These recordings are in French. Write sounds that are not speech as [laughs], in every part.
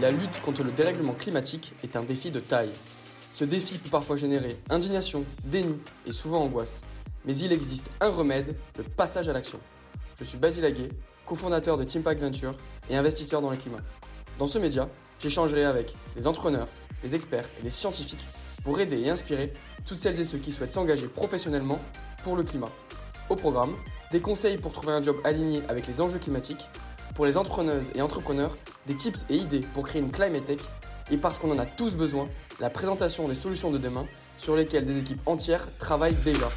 la lutte contre le dérèglement climatique est un défi de taille. Ce défi peut parfois générer indignation, déni et souvent angoisse. Mais il existe un remède, le passage à l'action. Je suis Basile Aguet, cofondateur de Teampack Venture et investisseur dans le climat. Dans ce média, j'échangerai avec des entrepreneurs, des experts et des scientifiques pour aider et inspirer toutes celles et ceux qui souhaitent s'engager professionnellement pour le climat. Au programme, des conseils pour trouver un job aligné avec les enjeux climatiques, pour les entrepreneuses et entrepreneurs, des tips et idées pour créer une climate tech, et parce qu'on en a tous besoin, la présentation des solutions de demain sur lesquelles des équipes entières travaillent déjà.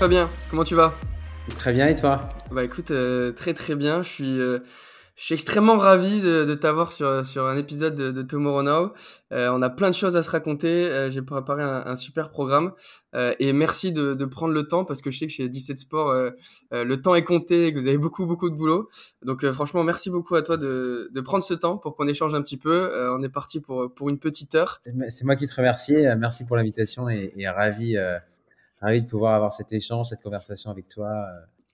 Fabien, comment tu vas? Très bien et toi? Bah écoute, euh, très très bien. Je suis, euh, je suis extrêmement ravi de, de t'avoir sur, sur un épisode de, Tomorrow Now. Euh, on a plein de choses à se raconter. Euh, j'ai préparé un, un, super programme. Euh, et merci de, de, prendre le temps parce que je sais que chez 17 Sports, le temps est compté et que vous avez beaucoup, beaucoup de boulot. Donc franchement, merci beaucoup à toi de, de prendre ce temps pour qu'on échange un petit peu. on est parti pour, pour une petite heure. C'est moi qui te remercie. Merci pour l'invitation et, et ravi, ravi de pouvoir avoir cet échange, cette conversation avec toi.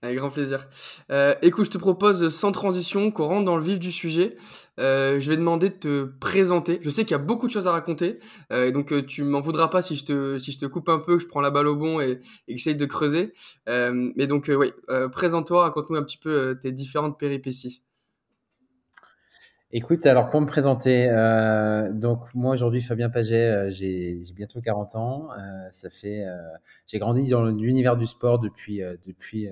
Avec grand plaisir. Euh, écoute, je te propose sans transition qu'on rentre dans le vif du sujet. Euh, je vais demander de te présenter. Je sais qu'il y a beaucoup de choses à raconter, euh, donc euh, tu m'en voudras pas si je te coupe un peu, que je prends la balle au bon et, que j'essaye de creuser. Euh, mais donc oui, présente-toi, raconte-nous un petit peu tes différentes péripéties. Écoute, alors pour me présenter, euh, donc moi aujourd'hui Fabien Paget, euh, j'ai bientôt 40 ans. Euh, ça fait, j'ai grandi dans l'univers du sport depuis depuis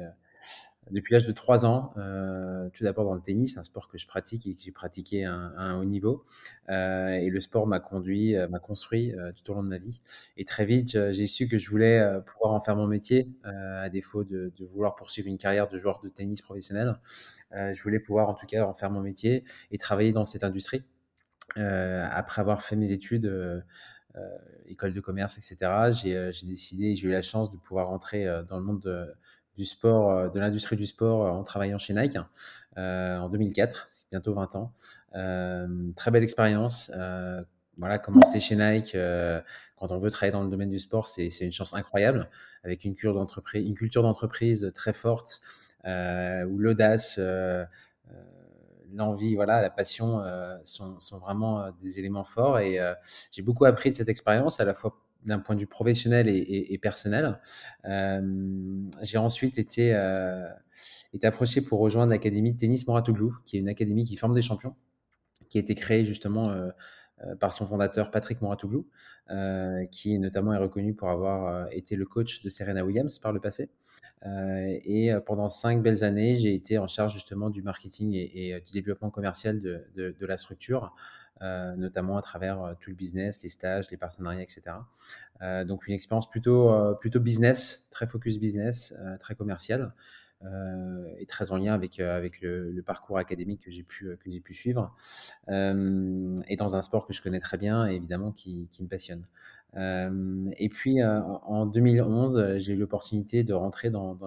depuis l'âge de 3 ans, euh, tout d'abord dans le tennis, un sport que je pratique et que j'ai pratiqué à un, haut niveau. Euh, et le sport m'a conduit, euh, m'a construit tout au long de ma vie. Et très vite, j'ai su que je voulais pouvoir en faire mon métier, à défaut de, de, vouloir poursuivre une carrière de joueur de tennis professionnel. je voulais pouvoir en tout cas en faire mon métier et travailler dans cette industrie. après avoir fait mes études, école de commerce, etc., j'ai décidé, j'ai eu la chance de pouvoir rentrer dans le monde de du sport, euh, de l'industrie du sport euh, en travaillant chez Nike euh, en 2004, bientôt 20 ans. très belle expérience voilà, commencer chez Nike, quand on veut travailler dans le domaine du sport, c'est une chance incroyable, avec une culture d'entreprise, une culture d'entreprise très forte, où l'audace, l'envie, voilà, la passion sont, sont, vraiment des éléments forts. Et j'ai beaucoup appris de cette expérience, à la fois d'un point de vue professionnel et, personnel. Euh, j'ai ensuite été, euh, été approché pour rejoindre l'académie de tennis Moratoglou, qui est une académie qui forme des champions, qui a été créée justement euh, par son fondateur Patrick Moratoglou, qui notamment est reconnu pour avoir été le coach de Serena Williams par le passé. et pendant cinq belles années, j'ai été en charge justement du marketing et, du développement commercial de, de la structure. Euh, notamment à travers euh, tout le business, les stages, les partenariats, etc. Euh, donc une expérience plutôt, plutôt business, très focus business, très commercial. Euh, et très en lien avec, avec le, parcours académique que j'ai pu, pu suivre, et dans un sport que je connais très bien et évidemment qui, qui me passionne. et puis en 2011, j'ai eu l'opportunité de rentrer dans,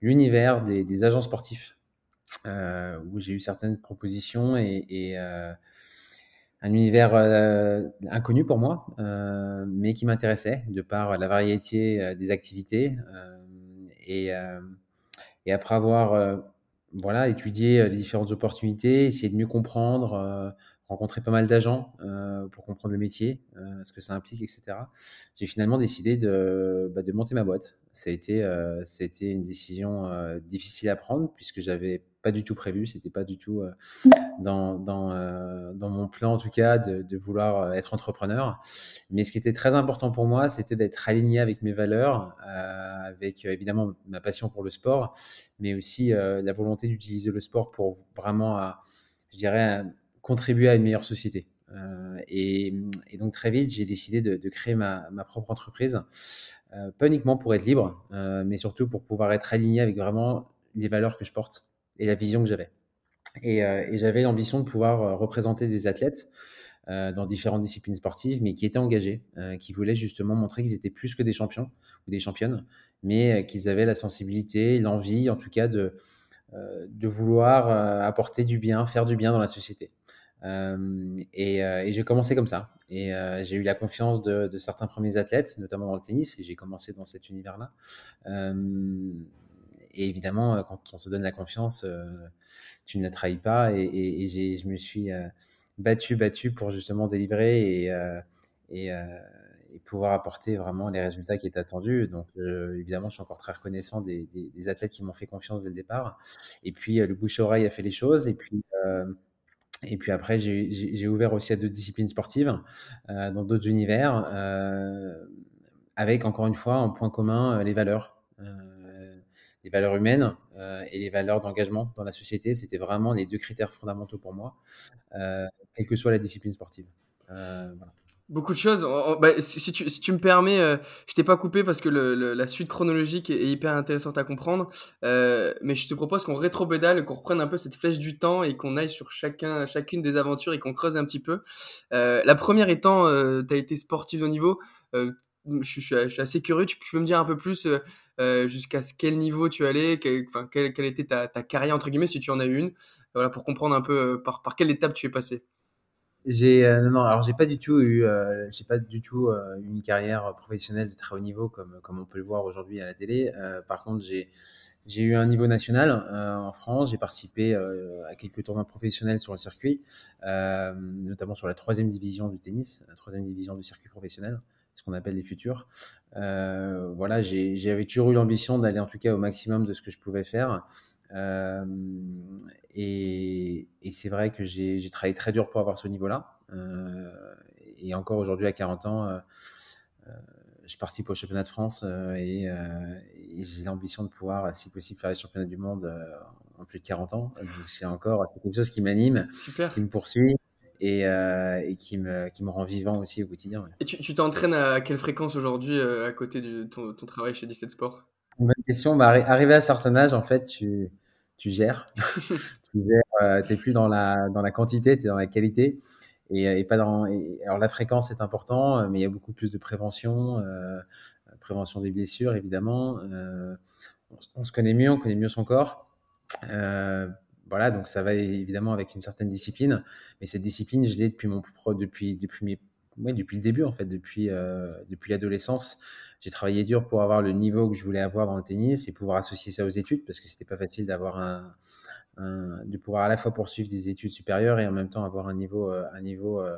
l'univers des, agents sportifs où j'ai eu certaines propositions et, euh, un univers euh, inconnu pour moi, mais qui m'intéressait de par la variété des activités. et, après avoir voilà, étudié les différentes opportunités, essayer de mieux comprendre, rencontrer pas mal d'agents euh, pour comprendre le métier, euh, ce que ça implique, etc. J'ai finalement décidé de, bah, de monter ma boîte. Ça a été, euh, ça a été une décision euh, difficile à prendre puisque j'avais pas du tout prévu, c'était pas du tout euh, dans, dans, euh, dans mon plan en tout cas de, de, vouloir être entrepreneur. Mais ce qui était très important pour moi, c'était d'être aligné avec mes valeurs, avec évidemment ma passion pour le sport, mais aussi la volonté d'utiliser le sport pour vraiment, je dirais, contribuer à une meilleure société. Euh, et, et, donc très vite, j'ai décidé de, de, créer ma, ma, propre entreprise, euh, pas uniquement pour être libre, euh, mais surtout pour pouvoir être aligné avec vraiment les valeurs que je porte et la vision que j'avais. Et, et j'avais l'ambition de pouvoir représenter des athlètes dans différentes disciplines sportives, mais qui étaient engagés, qui voulaient justement montrer qu'ils étaient plus que des champions ou des championnes, mais qu'ils avaient la sensibilité, l'envie, en tout cas, de, de vouloir apporter du bien, faire du bien dans la société. Euh, et, euh, j'ai commencé comme ça. Et euh, j'ai eu la confiance de, certains premiers athlètes, notamment dans le tennis, et j'ai commencé dans cet univers-là. Et évidemment, quand on te donne la confiance, tu ne la trahis pas. Et, je me suis battu, battu pour justement délivrer et, pouvoir apporter vraiment les résultats qui étaient attendus. Donc, évidemment, je suis encore très reconnaissant des, athlètes qui m'ont fait confiance dès le départ. Et puis, le bouche-oreille a fait les choses. Et puis, et puis après, j'ai ouvert aussi à d'autres disciplines sportives, euh, dans d'autres univers, euh, avec encore une fois en point commun les valeurs, les valeurs humaines et les valeurs d'engagement dans la société. C'était vraiment les deux critères fondamentaux pour moi, quelle que soit la discipline sportive. Voilà. Beaucoup de choses. Bah, si, tu, si, tu, me permets, euh, je t'ai pas coupé parce que la suite chronologique est, hyper intéressante à comprendre. Euh, mais je te propose qu'on rétro-pédale, qu'on reprenne un peu cette flèche du temps et qu'on aille sur chacun, chacune des aventures et qu'on creuse un petit peu. Euh, la première étant, euh, tu as été sportif au niveau. Euh, je, suis assez curieux. Tu, peux me dire un peu plus jusqu'à quel niveau tu allais, quelle, était ta, carrière entre guillemets si tu en as eu une. Voilà, pour comprendre un peu par, par quelle étape tu es passé. J'ai euh, non, alors j'ai pas du tout eu, euh, j'ai pas du tout euh, une carrière professionnelle de très haut niveau comme comme on peut le voir aujourd'hui à la télé. Euh, par contre, j'ai j'ai eu un niveau national en France. J'ai participé à quelques tournois professionnels sur le circuit, notamment sur la troisième division du tennis, la troisième division du circuit professionnel, ce qu'on appelle les futurs. voilà, j'avais toujours eu l'ambition d'aller en tout cas au maximum de ce que je pouvais faire. Euh, et, et c'est vrai que j'ai travaillé très dur pour avoir ce niveau-là. Euh, et encore aujourd'hui, à 40 ans, euh, je participe au championnat de France et, et j'ai l'ambition de pouvoir, si possible, faire les championnats du monde en plus de 40 ans. c'est encore, c'est quelque chose qui m'anime, qui me poursuit et, euh, et, qui, me, qui me rend vivant aussi au quotidien. Et tu t'entraînes à quelle fréquence aujourd'hui à côté de ton, ton, travail chez 17 Sport? Bonne question. Bah, arrivé à un certain âge, en fait, tu, tu gères. [laughs] tu gères, euh, plus dans la, dans la quantité, tu es dans la qualité. Et, et pas dans, et, alors la fréquence est important, mais il y a beaucoup plus de prévention, euh, prévention des blessures évidemment. Euh, on, on, se connaît mieux, on connaît mieux son corps. Voilà, donc ça va évidemment avec une certaine discipline, mais cette discipline, je l'ai depuis mon pro, depuis depuis mes, ouais, depuis le début en fait, depuis euh, depuis l'adolescence j'ai travaillé dur pour avoir le niveau que je voulais avoir dans le tennis et pouvoir associer ça aux études parce que c'était pas facile d'avoir un, de pouvoir à la fois poursuivre des études supérieures et en même temps avoir un niveau, euh, un niveau euh,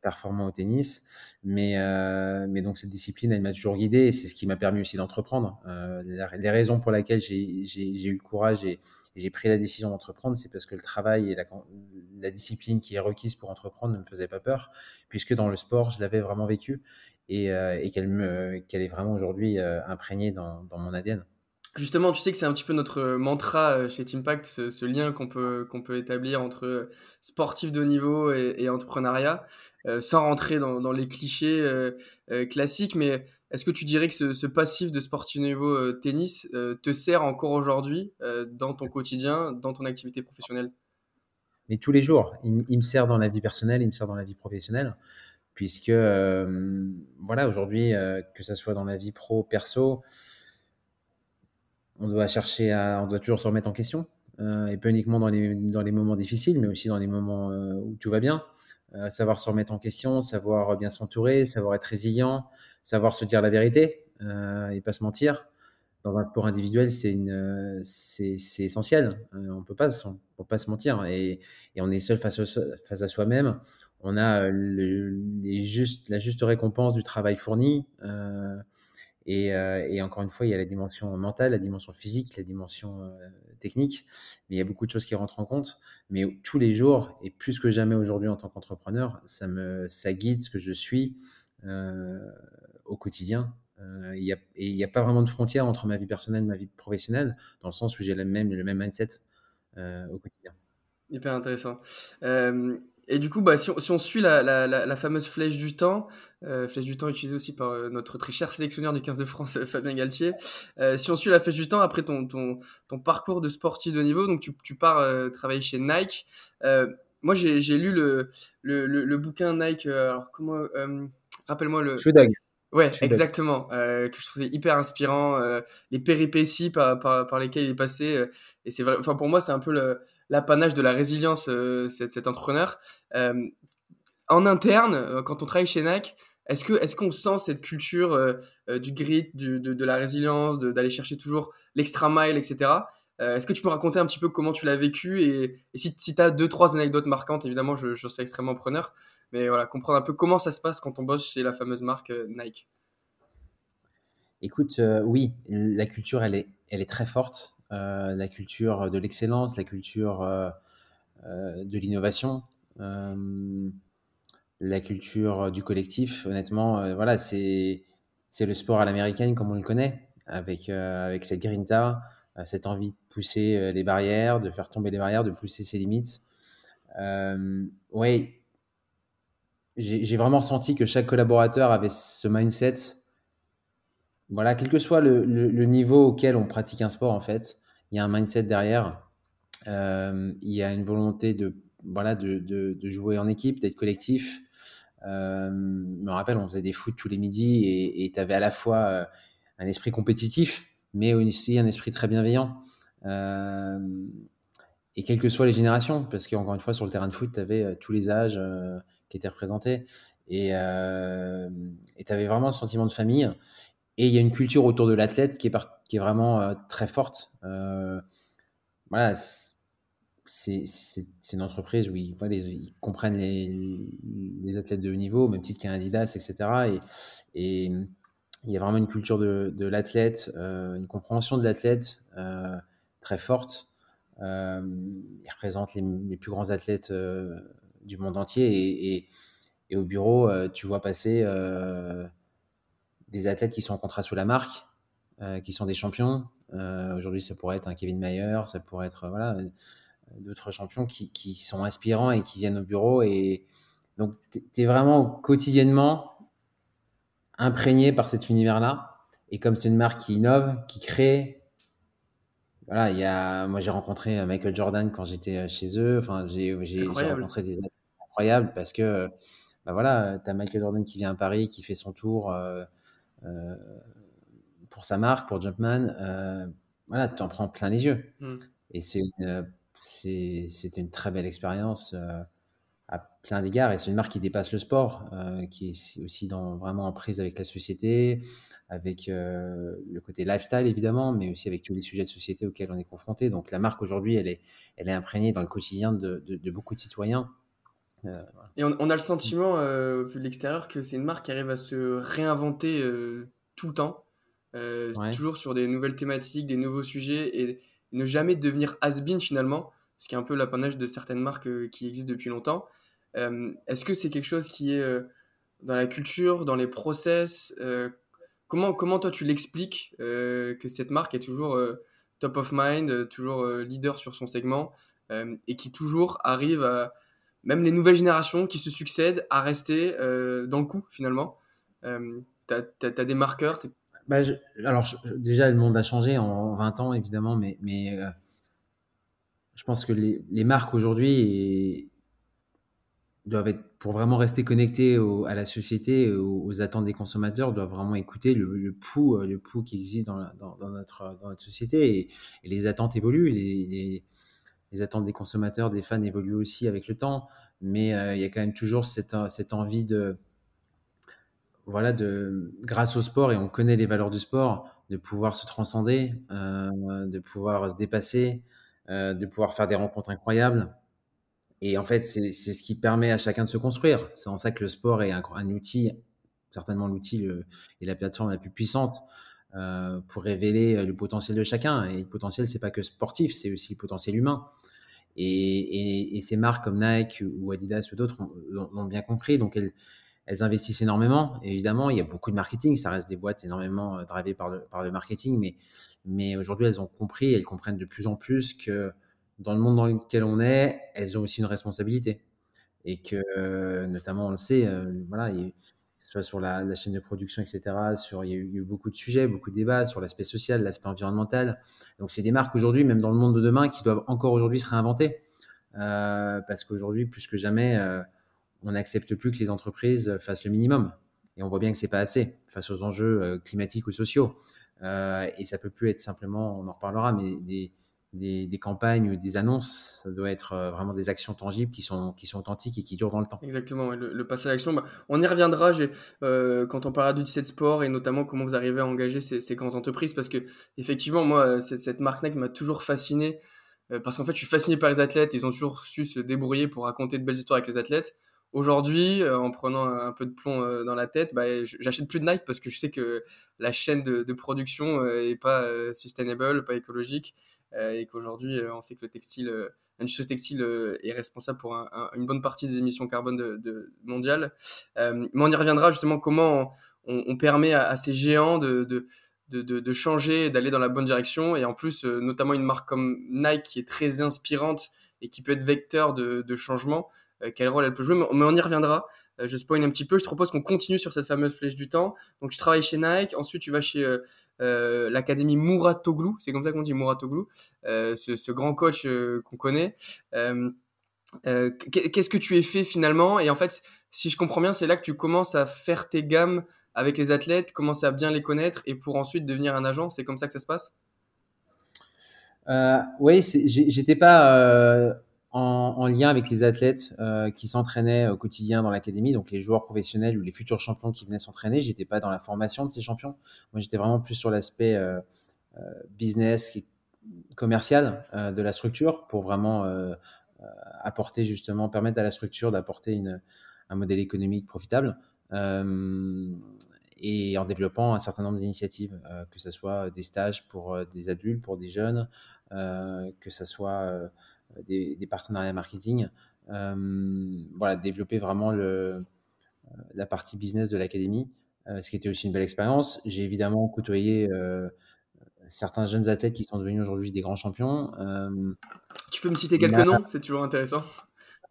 performant au tennis. Mais, mais donc cette discipline, elle m'a toujours guidé et c'est ce qui m'a permis aussi d'entreprendre. Les raisons pour lesquelles j'ai eu le courage et, j'ai pris la décision d'entreprendre, c'est parce que le travail et la, discipline qui est requise pour entreprendre ne me faisait pas peur, puisque dans le sport, je l'avais vraiment vécu et, euh, qu'elle qu est vraiment aujourd'hui euh, imprégnée dans mon ADN. Justement, tu sais que c'est un petit peu notre mantra euh, chez Teampact, ce, ce lien qu'on peut, établir entre sportif de haut niveau et, entrepreneuriat, euh, sans rentrer dans, les clichés euh, euh, classiques. Mais est-ce que tu dirais que ce, passif de sportif de niveau tennis te sert encore aujourd'hui dans ton quotidien, dans ton activité professionnelle? Mais tous les jours, il, me sert dans la vie personnelle, il me sert dans la vie professionnelle puisque euh, voilà aujourd'hui euh, que ça soit dans la vie pro perso on doit chercher à on doit toujours se remettre en question euh, et pas uniquement dans les dans les moments difficiles mais aussi dans les moments euh, où tout va bien euh, savoir se remettre en question savoir bien s'entourer savoir être résilient savoir se dire la vérité et pas se mentir dans un sport individuel, c'est essentiel. on peut pas, on peut pas se mentir et, et on est seul face, au, face à soi-même on a le, juste, la juste récompense du travail fourni. Euh, et, encore une fois, il y a la dimension mentale, la dimension physique, la dimension euh, technique. Mais il y a beaucoup de choses qui rentrent en compte. Mais tous les jours, et plus que jamais aujourd'hui en tant qu'entrepreneur, ça ça guide ce que je suis euh, au quotidien. Il et il n'y a pas vraiment de frontière entre ma vie personnelle et ma vie professionnelle, dans le sens où j'ai le même, le même mindset au quotidien. Hyper intéressant. Et du coup, bah, si, on, si on suit la, la, la, la, fameuse flèche du temps, euh, flèche du temps utilisée aussi par euh, notre très cher sélectionneur du 15 de France, euh, Fabien Galtier, euh, si on suit la flèche du temps, après ton, ton, ton parcours de sportif de niveau, donc tu, tu pars travailler chez Nike. moi, j'ai lu le, le, le, le, bouquin Nike, alors comment, rappelle-moi le... Shoe Dog. Ouais, exactement, que je trouvais hyper inspirant, les péripéties par, par, par, lesquelles il est passé, et c'est vrai, enfin pour moi, c'est un peu le l'apanage de la résilience, euh, cet, cet, entrepreneur. Euh, en interne, euh, quand on travaille chez NAC, Est-ce est-ce qu'on sent cette culture du grit, de, la résilience, d'aller chercher toujours l'extra mile, etc. Est-ce que tu peux raconter un petit peu comment tu l'as vécu? Et, si, si tu as deux, trois anecdotes marquantes, évidemment, je, je, suis extrêmement preneur. Mais voilà, comprendre un peu comment ça se passe quand on bosse chez la fameuse marque Nike. Écoute, oui, la culture, elle est, elle est très forte. La culture de l'excellence, la culture de l'innovation la culture du collectif, honnêtement, euh, voilà, c'est le sport à l'américaine comme on le connaît, avec euh, avec cette grinta, euh, cette envie de pousser les barrières, de faire tomber les barrières, de pousser ses limites. oui, j'ai vraiment ressenti que chaque collaborateur avait ce mindset. Voilà, quel que soit le, le, niveau auquel on pratique un sport, en fait, il y a un mindset derrière. il y a une volonté de voilà de, jouer en équipe, d'être collectif, euh, je me rappelle, on faisait des foot tous les midis et tu avais à la fois euh, un esprit compétitif, mais aussi un esprit très bienveillant. Euh, et quelles que soient les générations, parce qu'encore une fois, sur le terrain de foot, tu avais tous les âges qui étaient représentés. Et tu avais vraiment un sentiment de famille. Et il y a une culture autour de l'athlète qui est, vraiment très forte. voilà, c'est une entreprise où ils, comprennent les, athlètes de haut niveau, au même titre qu'un Adidas, etc. Et, il y a vraiment une culture de, l'athlète, euh, une compréhension de l'athlète euh, très forte. Euh, ils représentent les, plus grands athlètes euh, du monde entier. Et, au bureau, euh, tu vois passer des athlètes qui sont en contrat sous la marque, qui sont des champions. Aujourd'hui, ça pourrait être un Kevin Mayer, ça pourrait être voilà d'autres champions qui, qui, sont inspirants et qui viennent au bureau. Et donc, tu es vraiment quotidiennement imprégné par cet univers-là. Et comme c'est une marque qui innove, qui crée, voilà, il y a, moi j'ai rencontré Michael Jordan quand j'étais chez eux. Enfin, j'ai rencontré des athlètes incroyables parce que, bah voilà, tu as Michael Jordan qui vient à Paris, qui fait son tour euh, euh, pour sa marque, pour Jumpman. Euh, voilà, tu en prends plein les yeux. Mmh. Et c'est une c'était une très belle expérience euh, à plein d'égards. Et c'est une marque qui dépasse le sport, euh, qui est aussi dans, vraiment en prise avec la société, avec euh, le côté lifestyle évidemment, mais aussi avec tous les sujets de société auxquels on est confronté. Donc la marque aujourd'hui, elle est, elle est imprégnée dans le quotidien de, de, beaucoup de citoyens. Et on, a le sentiment, vu de l'extérieur, que c'est une marque qui arrive à se réinventer tout le temps, toujours sur des nouvelles thématiques, des nouveaux sujets. Et ne jamais devenir has-been finalement, ce qui est un peu l'apanage de certaines marques euh, qui existent depuis longtemps. Euh, est-ce que c'est quelque chose qui est euh, dans la culture, dans les process comment, comment toi tu l'expliques que cette marque est toujours top of mind, toujours leader sur son segment et qui toujours arrive à, même les nouvelles générations qui se succèdent, à rester dans le coup finalement Tu as, des marqueurs, bah, alors, déjà, le monde a changé en 20 ans, évidemment, mais, euh, je pense que les, marques aujourd'hui doivent être, pour vraiment rester connectées à la société, aux, attentes des consommateurs, doivent vraiment écouter le, le pouls, euh, le qui existe dans, notre, société. Et, les attentes évoluent, attentes des consommateurs, des fans évoluent aussi avec le temps, mais euh, il y a quand même toujours cette, envie de voilà, de, grâce au sport, et on connaît les valeurs du sport, de pouvoir se transcender, euh, de pouvoir se dépasser, euh, de pouvoir faire des rencontres incroyables. Et en fait, c'est ce qui permet à chacun de se construire. C'est en ça que le sport est un, outil, certainement l'outil et la plateforme la plus puissante pour révéler le potentiel de chacun. Et le potentiel, c'est pas que sportif, c'est aussi le potentiel humain. Et, et, ces marques comme Nike ou Adidas ou d'autres l'ont bien compris. Donc, elles, investissent énormément. évidemment, il y a beaucoup de marketing. Ça reste des boîtes énormément euh, drivées par le, marketing. Mais, aujourd'hui, elles ont compris, elles comprennent de plus en plus que dans le monde dans lequel on est, elles ont aussi une responsabilité. Et que, notamment, on le sait, euh, voilà, soit sur la, chaîne de production, etc., sur, il y, a eu, beaucoup de sujets, beaucoup de débats sur l'aspect social, l'aspect environnemental. Donc, c'est des marques aujourd'hui, même dans le monde de demain, qui doivent encore aujourd'hui se réinventer. Euh, parce qu'aujourd'hui, plus que jamais, on n'accepte plus que les entreprises fassent le minimum. Et on voit bien que c'est pas assez face aux enjeux euh, climatiques ou sociaux. Euh, et ça peut plus être simplement, on en reparlera, mais des, des, campagnes ou des annonces, ça doit être euh, vraiment des actions tangibles qui sont, qui sont authentiques et qui durent dans le temps. Exactement, le, passage à l'action, bah, on y reviendra euh, quand on parlera du 17 Sport et notamment comment vous arrivez à engager ces, grandes entreprises parce que effectivement, moi, cette marque Nike m'a toujours fasciné euh, parce qu'en fait, je suis fasciné par les athlètes, ils ont toujours su se débrouiller pour raconter de belles histoires avec les athlètes. Aujourd'hui, en prenant un peu de plomb dans la tête, bah, j'achète plus de Nike parce que je sais que la chaîne de, de production est pas sustainable, pas écologique. Euh, et qu'aujourd'hui, euh, on sait que le textile, euh, l'industrie textile est responsable pour une bonne partie des émissions carbone de, mondiales. mais on y reviendra justement comment on, permet à, ces géants de, de, changer, d'aller dans la bonne direction. Et en plus, notamment une marque comme Nike qui est très inspirante et qui peut être vecteur de, changement. Quel rôle elle peut jouer mais, on y reviendra. je spoil un petit peu. Je te propose qu'on continue sur cette fameuse flèche du temps. Donc, tu travailles chez Nike. Ensuite, tu vas chez euh, l'académie Mouratoglou, c'est comme ça qu'on dit Mouratoglou, euh, ce, grand coach euh, qu'on connaît. Qu'est-ce que tu es fait finalement? Et en fait, si je comprends bien, c'est là que tu commences à faire tes gammes avec les athlètes, commencer à bien les connaître et pour ensuite devenir un agent. C'est comme ça que ça se passe? Oui, j'étais pas en, lien avec les athlètes euh, qui s'entraînaient au quotidien dans l'académie, donc les joueurs professionnels ou les futurs champions qui venaient s'entraîner. J'étais pas dans la formation de ces champions. Moi, j'étais vraiment plus sur l'aspect euh, euh, business, commercial de la structure pour vraiment apporter justement, permettre à la structure d'apporter un modèle économique profitable. et en développant un certain nombre d'initiatives, que ce soit des stages pour des adultes, pour des jeunes, que ce soit euh, des, partenariats marketing. Euh, voilà, développer vraiment le, euh, la partie business de l'académie, ce qui était aussi une belle expérience. J'ai évidemment côtoyé certains jeunes athlètes qui sont devenus aujourd'hui des grands champions. tu peux me citer quelques noms C'est toujours intéressant.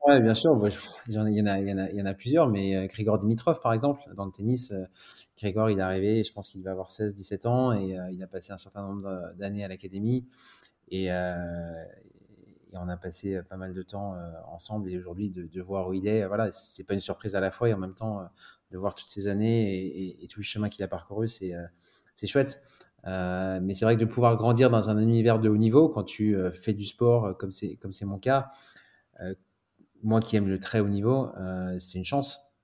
Oui, bien sûr. il, y en a, il, y en a, il y en a plusieurs, mais Grigor Dimitrov, par exemple, dans le tennis, Grigor, il est arrivé, je pense qu'il va avoir 16-17 ans, et il a passé un certain nombre d'années à l'académie. Et, et on a passé euh, pas mal de temps euh, ensemble. Et aujourd'hui de, voir où il est, voilà, c'est pas une surprise à la fois. Et en même temps euh, de voir toutes ces années et, et, tout le chemin qu'il a parcouru, c'est c'est chouette. mais c'est vrai que de pouvoir grandir dans un univers de haut niveau, quand tu fais du sport comme c'est comme c'est mon cas, moi qui aime le très haut niveau, c'est une chance.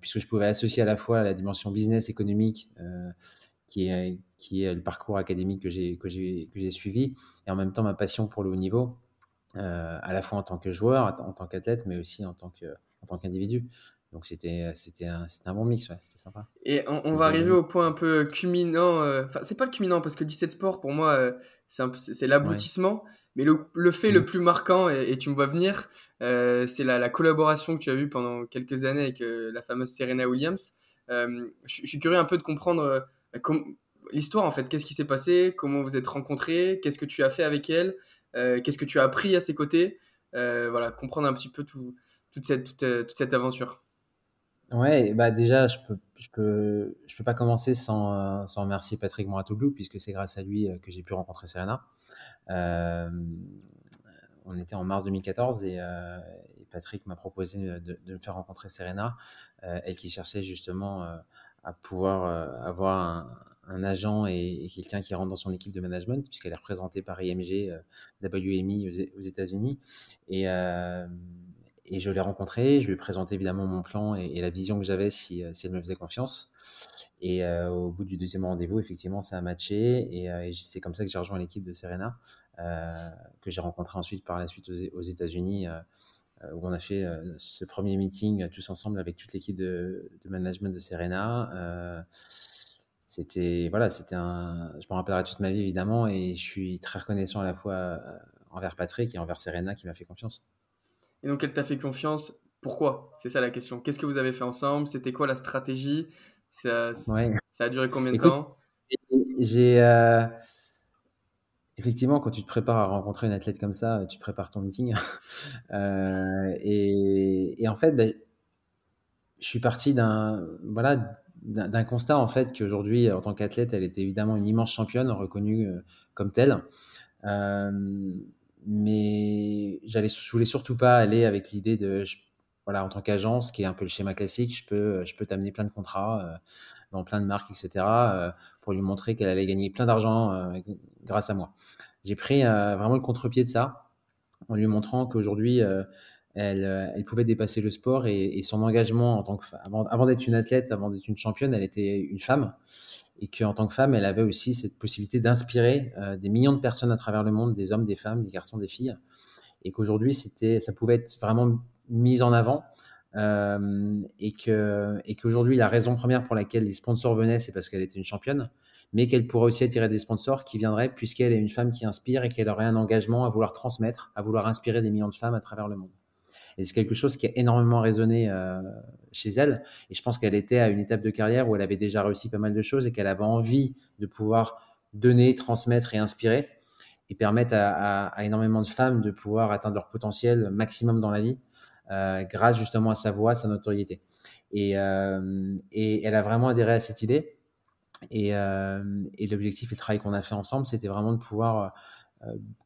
Puisque je pouvais associer à la fois la dimension business économique qui est qui est le parcours académique que j'ai que j'ai que j'ai suivi et en même temps ma passion pour le haut niveau euh, à la fois en tant que joueur, en tant qu'athlète, mais aussi en tant que en tant qu'individu. Donc c'était c'était un, un, bon mix, ouais, c'était sympa. Et on, va arriver au point un peu culminant. Euh, enfin, c'est pas le culminant parce que 17 Sport pour moi euh, c'est l'aboutissement, mais le, le fait le mm. plus marquant et, tu me vois venir, c'est la, la, collaboration que tu as eue pendant quelques années avec la fameuse Serena Williams. je, suis curieux un peu de comprendre l'histoire en fait. Qu'est-ce qui s'est passé? Comment vous êtes rencontrés? Qu'est-ce que tu as fait avec elle? euh, qu'est-ce que tu as appris à ses côtés? Euh, Voilà, comprendre un petit peu tout, toute, cette, euh, toute, cette aventure. Ouais, bah déjà, je peux, je peux, je peux pas commencer sans, sans remercier Patrick Mouratoglou, puisque c'est grâce à lui que j'ai pu rencontrer Serena. on était en mars 2014 et, Patrick m'a proposé de, de, me faire rencontrer Serena, elle qui cherchait justement à pouvoir avoir un, un agent et, quelqu'un qui rentre dans son équipe de management, puisqu'elle est représentée par IMG, euh, WMI aux, États-Unis. Et, euh, et, je l'ai rencontré, je lui ai présenté évidemment mon plan et, la vision que j'avais si, euh, si, elle me faisait confiance. Et au bout du deuxième rendez-vous, effectivement, ça a matché. Et, c'est comme ça que j'ai rejoint l'équipe de Serena, que j'ai rencontré ensuite par la suite aux, États-Unis où on a fait ce premier meeting tous ensemble avec toute l'équipe de, management de Serena c'était voilà, c'était un. Je me rappellerai toute ma vie évidemment, et je suis très reconnaissant à la fois euh, envers Patrick et envers Serena qui m'a fait confiance. Et donc elle t'a fait confiance. Pourquoi? C'est ça la question. Qu'est-ce que vous avez fait ensemble? C'était quoi la stratégie? Ça, ça, a duré combien de temps? J'ai euh, effectivement quand tu te prépares à rencontrer une athlète comme ça, tu prépares ton meeting. [laughs] Euh, et, et, en fait, ben, je suis parti d'un voilà d'un constat en fait qu'aujourd'hui, en tant qu'athlète, elle était évidemment une immense championne, reconnue euh, comme telle. Euh, mais j'allais, je voulais surtout pas aller avec l'idée de, voilà, en tant qu'agence, qui est un peu le schéma classique, je peux, je peux t'amener plein de contrats euh, dans plein de marques, etc., pour lui montrer qu'elle allait gagner plein d'argent grâce à moi. j'ai pris vraiment le contre-pied de ça en lui montrant qu'aujourd'hui, elle, elle, pouvait dépasser le sport et, son engagement en tant que avant, d'être une athlète, avant d'être une championne, elle était une femme. Et qu'en tant que femme, elle avait aussi cette possibilité d'inspirer des millions de personnes à travers le monde, des hommes, des femmes, des garçons, des filles, et qu'aujourd'hui, c'était, ça pouvait être vraiment mis en avant. Euh, et que et qu'aujourd'hui la raison première pour laquelle les sponsors venaient, c'est parce qu'elle était une championne, mais qu'elle pourrait aussi attirer des sponsors qui viendraient puisqu'elle est une femme qui inspire et qu'elle aurait un engagement à vouloir transmettre, à vouloir inspirer des millions de femmes à travers le monde. Et c'est quelque chose qui a énormément résonné euh, chez elle. Et je pense qu'elle était à une étape de carrière où elle avait déjà réussi pas mal de choses et qu'elle avait envie de pouvoir donner, transmettre et inspirer et permettre à, énormément de femmes de pouvoir atteindre leur potentiel maximum dans la vie euh, grâce justement à sa voix, sa notoriété. Et, euh, et, elle a vraiment adhéré à cette idée. Et, et l'objectif et le travail qu'on a fait ensemble, c'était vraiment de pouvoir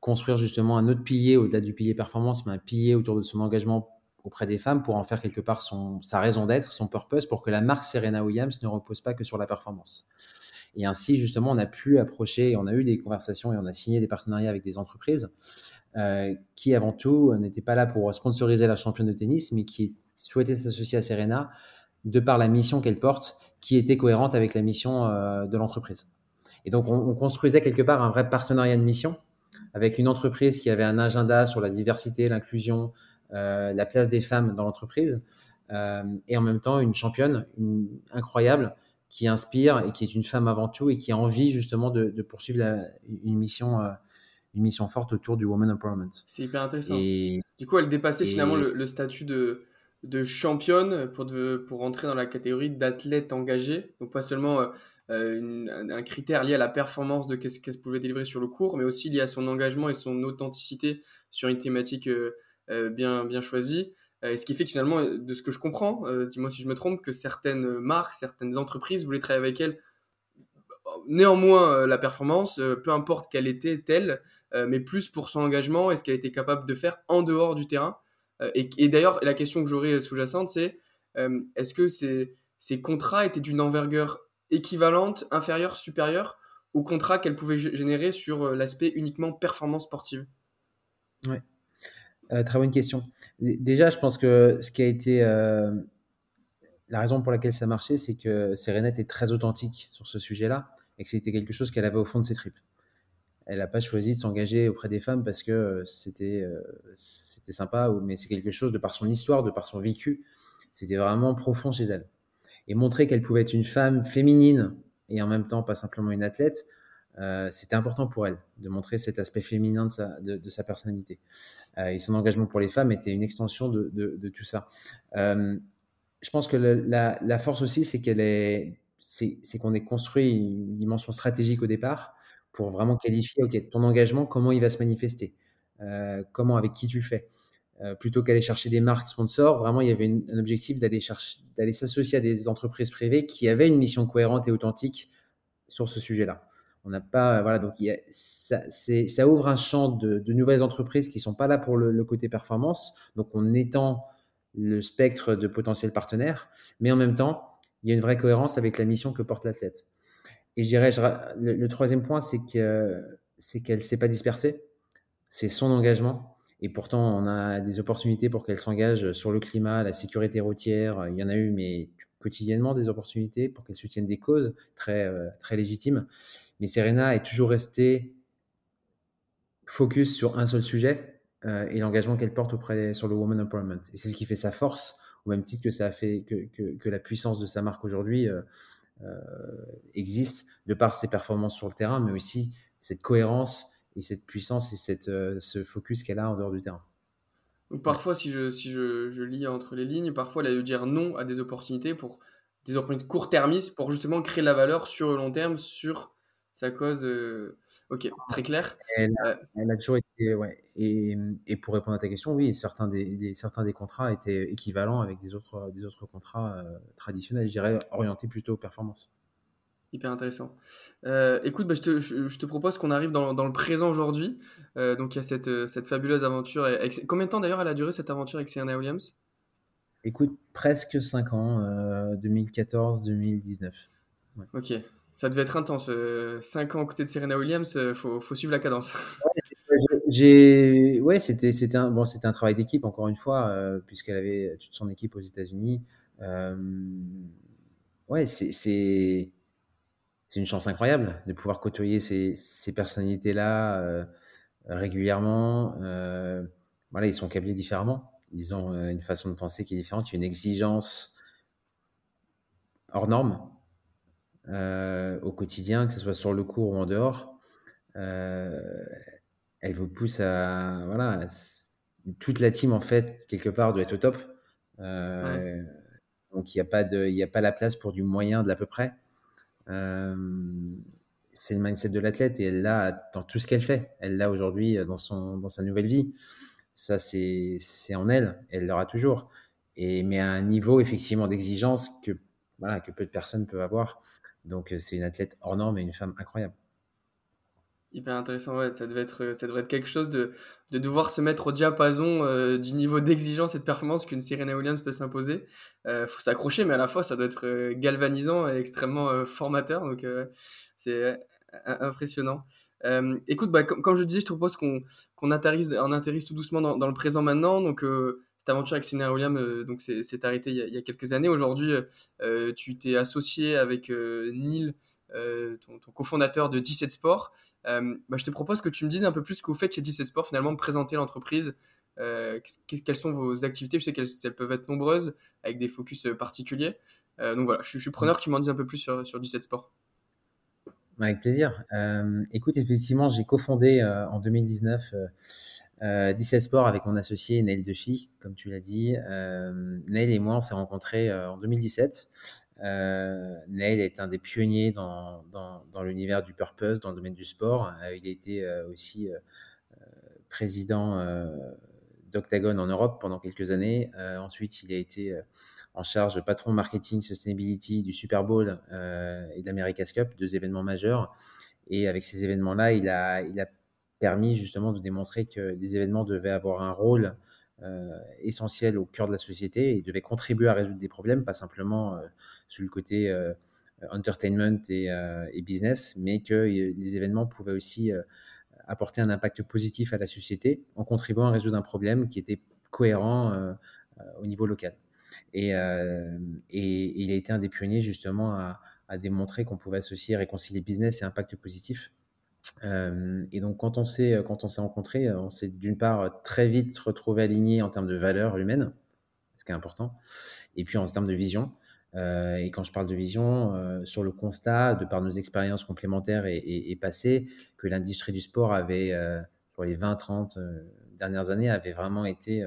construire justement un autre pilier au-delà du pilier performance, mais un pilier autour de son engagement auprès des femmes pour en faire quelque part son, sa raison d'être, son purpose, pour que la marque Serena Williams ne repose pas que sur la performance. Et ainsi, justement, on a pu approcher, on a eu des conversations et on a signé des partenariats avec des entreprises euh, qui avant tout n'était pas là pour sponsoriser la championne de tennis, mais qui souhaitait s'associer à Serena de par la mission qu'elle porte, qui était cohérente avec la mission euh, de l'entreprise. Et donc, on, construisait quelque part un vrai partenariat de mission avec une entreprise qui avait un agenda sur la diversité, l'inclusion, euh, la place des femmes dans l'entreprise, et en même temps une championne incroyable qui inspire et qui est une femme avant tout et qui a envie justement de, poursuivre une mission une mission forte autour du woman empowerment. C'est hyper intéressant. Et, du coup, elle dépassait finalement le, statut de, de championne pour, pour rentrer dans la catégorie d'athlète engagée. Donc, pas seulement euh, euh, un, critère lié à la performance de ce qu'elle pouvait délivrer sur le cours, mais aussi lié à son engagement et son authenticité sur une thématique euh, bien, bien choisie. Et ce qui fait que finalement, de ce que je comprends, dis-moi si je me trompe, que certaines marques, certaines entreprises voulaient travailler avec elle néanmoins la performance, peu importe quelle était telle, euh, mais plus pour son engagement et ce qu'elle était capable de faire en dehors du terrain. Euh, et, d'ailleurs, la question que j'aurais sous-jacente, c'est euh, est-ce que ces, ces contrats étaient d'une envergure équivalente, inférieure, supérieure aux contrats qu'elle pouvait générer sur l'aspect uniquement performance sportive Oui, très bonne question. Déjà, je pense que ce qui a été la raison pour laquelle ça marchait, c'est que Serena était très authentique sur ce sujet-là et que c'était quelque chose qu'elle avait au fond de ses tripes elle n'a pas choisi de s'engager auprès des femmes parce que euh, c'était euh, c'était sympa, mais c'est quelque chose de par son histoire, de par son vécu. C'était vraiment profond chez elle. Et montrer qu'elle pouvait être une femme féminine et en même temps pas simplement une athlète, euh, c'était important pour elle de montrer cet aspect féminin de sa, personnalité. et son engagement pour les femmes était une extension de, tout ça. je pense que la, force aussi, c'est qu'on ait construit une dimension stratégique au départ pour vraiment qualifier ton engagement, comment il va se manifester, euh, comment, avec qui tu fais. Euh, plutôt qu'aller chercher des marques sponsors, vraiment, il y avait un objectif d'aller chercher, d'aller s'associer à des entreprises privées qui avaient une mission cohérente et authentique sur ce sujet-là. On n'a pas, voilà, donc ça, ouvre un champ de, nouvelles entreprises qui sont pas là pour le, côté performance. Donc, on étend le spectre de potentiels partenaires, mais en même temps, il y a une vraie cohérence avec la mission que porte l'athlète. Et je dirais, le, troisième point, c'est que c'est qu'elle s'est pas dispersée. C'est son engagement. Et pourtant, on a des opportunités pour qu'elle s'engage sur le climat, la sécurité routière. Il y en a eu, mais quotidiennement, des opportunités pour qu'elle soutienne des causes très, euh, très légitimes. Mais Serena est toujours restée focus sur un seul sujet euh, et l'engagement qu'elle porte auprès sur le woman empowerment. Et c'est ce qui fait sa force, au même titre que ça a fait que, que, la puissance de sa marque aujourd'hui. Euh, existe de par ses performances sur le terrain, mais aussi cette cohérence et cette puissance et cette, euh, ce focus qu'elle a en dehors du terrain. Donc parfois, si, je, si je, je, lis entre les lignes, parfois elle a dû dire non à des opportunités pour des opportunités court-termistes pour justement créer la valeur sur le long terme sur sa cause. Euh, ok, très clair. Elle, a toujours été, ouais. Et, et, pour répondre à ta question, oui, certains des, certains des contrats étaient équivalents avec des autres, des autres contrats euh, traditionnels, je dirais, orientés plutôt aux performances. Hyper intéressant. Euh, écoute, bah, je, te, je, te, propose qu'on arrive dans, dans, le présent aujourd'hui. donc, il y a cette, cette fabuleuse aventure. Combien de temps d'ailleurs elle a duré cette aventure avec Serena Williams? Écoute, presque 5 ans, 2014-2019. Ok, ça devait être intense. 5 ans à côté de Serena Williams, il faut, faut, suivre la cadence. [laughs] j'ai, ouais, c'était, un, bon, c'était un travail d'équipe encore une fois, euh, puisqu'elle avait toute son équipe aux États-Unis. Euh, ouais, c'est, c'est, une chance incroyable de pouvoir côtoyer ces, ces personnalités-là euh, régulièrement. Euh, voilà, ils sont câblés différemment. Ils ont euh, une façon de penser qui est différente, une exigence hors norme euh, au quotidien, que ce soit sur le cours ou en dehors. Elle vous pousse à voilà toute la team en fait quelque part doit être au top ouais. donc il n'y a pas de il y a pas la place pour du moyen de l'à peu près c'est le mindset de l'athlète et elle l'a dans tout ce qu'elle fait. Elle l'a aujourd'hui dans son dans sa nouvelle vie. Ça c'est en elle. Elle l'aura toujours. Et mais à un niveau effectivement d'exigence que voilà que peu de personnes peuvent avoir. Donc c'est une athlète hors norme et une femme incroyable Hyper intéressant, ouais, ça devait être, ça devrait être quelque chose de, de devoir se mettre au diapason euh, du niveau d'exigence et de performance qu'une Serena Williams peut s'imposer. Euh, faut s'accrocher, mais à la fois, ça doit être euh, galvanisant et extrêmement euh, formateur, donc euh, c'est impressionnant. écoute, bah, comme, je disais, je te propose qu'on qu'on atterrisse, on atterrisse tout doucement dans, le présent maintenant. Donc, cette aventure avec Serena Williams, donc c'est arrêté il y, a, il quelques années. Aujourd'hui, tu t'es associé avec Neil. Euh, ton, ton cofondateur de 17 Sports. Euh, bah, je te propose que tu me dises un peu plus ce que vous faites chez 17 Sports, finalement, présenter l'entreprise. Euh, quelles sont vos activités? Je sais qu'elles peuvent être nombreuses, avec des focus particuliers. donc voilà, je, suis preneur que tu m'en dises un peu plus sur, sur 17 Sports. Avec plaisir. Euh, écoute, effectivement, j'ai cofondé euh, en 2019 euh, 17 Sports avec mon associé Neil Dechy, comme tu l'as dit. Neil et moi, on s'est rencontrés en 2017. Euh, Neil est un des pionniers dans, l'univers du purpose, dans le domaine du sport. Euh, il a été euh, aussi président d'Octagon en Europe pendant quelques années. ensuite, il a été en charge de patron marketing sustainability du Super Bowl et d'America's Cup, deux événements majeurs. Et avec ces événements-là, il a, il a permis justement de démontrer que les événements devaient avoir un rôle essentiel au cœur de la société et devait contribuer à résoudre des problèmes, pas simplement sur le côté euh, entertainment et, et, business, mais que les événements pouvaient aussi apporter un impact positif à la société en contribuant à résoudre un problème qui était cohérent au niveau local. Et, euh, et, et, il a été un des pionniers justement à, démontrer qu'on pouvait associer réconcilier business et impact positif. Euh, et donc quand on s'est quand on s'est rencontrés, on s'est d'une part très vite retrouvé aligné en termes de valeurs humaines, ce qui est important, et puis en termes de vision. Euh, et quand je parle de vision, euh, sur le constat, de par nos expériences complémentaires et, passées, que l'industrie du sport avait, euh, sur les 20-30 dernières années, avait vraiment été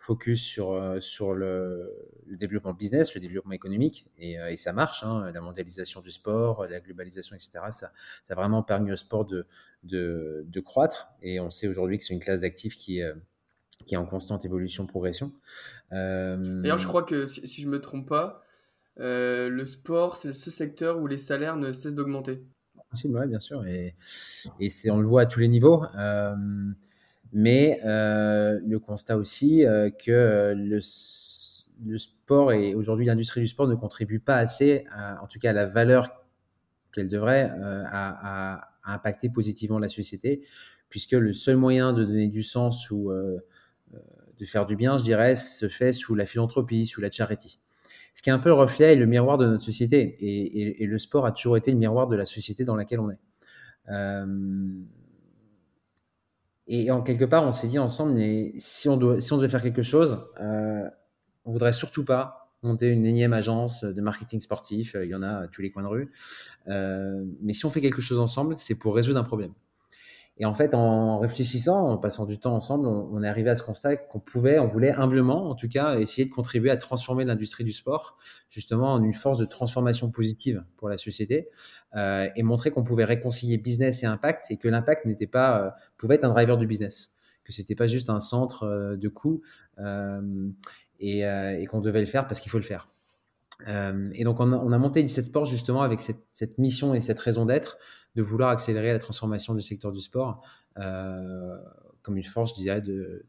focus sur, euh, sur le, le, développement business, le développement économique, et, euh, ça marche, hein, la mondialisation du sport, la globalisation, etc. Ça, a vraiment permis au sport de, de, croître, et on sait aujourd'hui que c'est une classe d'actifs qui, euh, qui est en constante évolution, progression. Euh... D'ailleurs, je crois que, si, si je ne me trompe pas, euh, le sport, c'est ce secteur où les salaires ne cessent d'augmenter. Oui, bien sûr, et, et on le voit à tous les niveaux. Euh, mais euh, le constat aussi que le, sport et aujourd'hui l'industrie du sport ne contribue pas assez, en tout cas à la valeur qu'elle devrait, à, à, impacter positivement la société, puisque le seul moyen de donner du sens ou de faire du bien, je dirais, se fait sous la philanthropie, sous la charity. Ce qui est un peu le reflet et le miroir de notre société. Et, le sport a toujours été le miroir de la société dans laquelle on est. Euh, et en quelque part, on s'est dit ensemble, mais si on, doit, devait faire quelque chose, euh, on voudrait surtout pas monter une énième agence de marketing sportif. Il y en a à tous les coins de rue. Euh, mais si on fait quelque chose ensemble, c'est pour résoudre un problème. Et en fait, en réfléchissant, en passant du temps ensemble, on, est arrivé à ce constat qu'on pouvait, on voulait humblement, en tout cas, essayer de contribuer à transformer l'industrie du sport, justement, en une force de transformation positive pour la société, euh, et montrer qu'on pouvait réconcilier business et impact, et que l'impact n'était pas, euh, pouvait être un driver du business, que c'était pas juste un centre euh, de coûts, et, qu'on devait le faire parce qu'il faut le faire. Et donc, on a, on a, monté 17 Sports justement avec cette mission et cette raison d'être de vouloir accélérer la transformation du secteur du sport euh, comme une force, je dirais, de,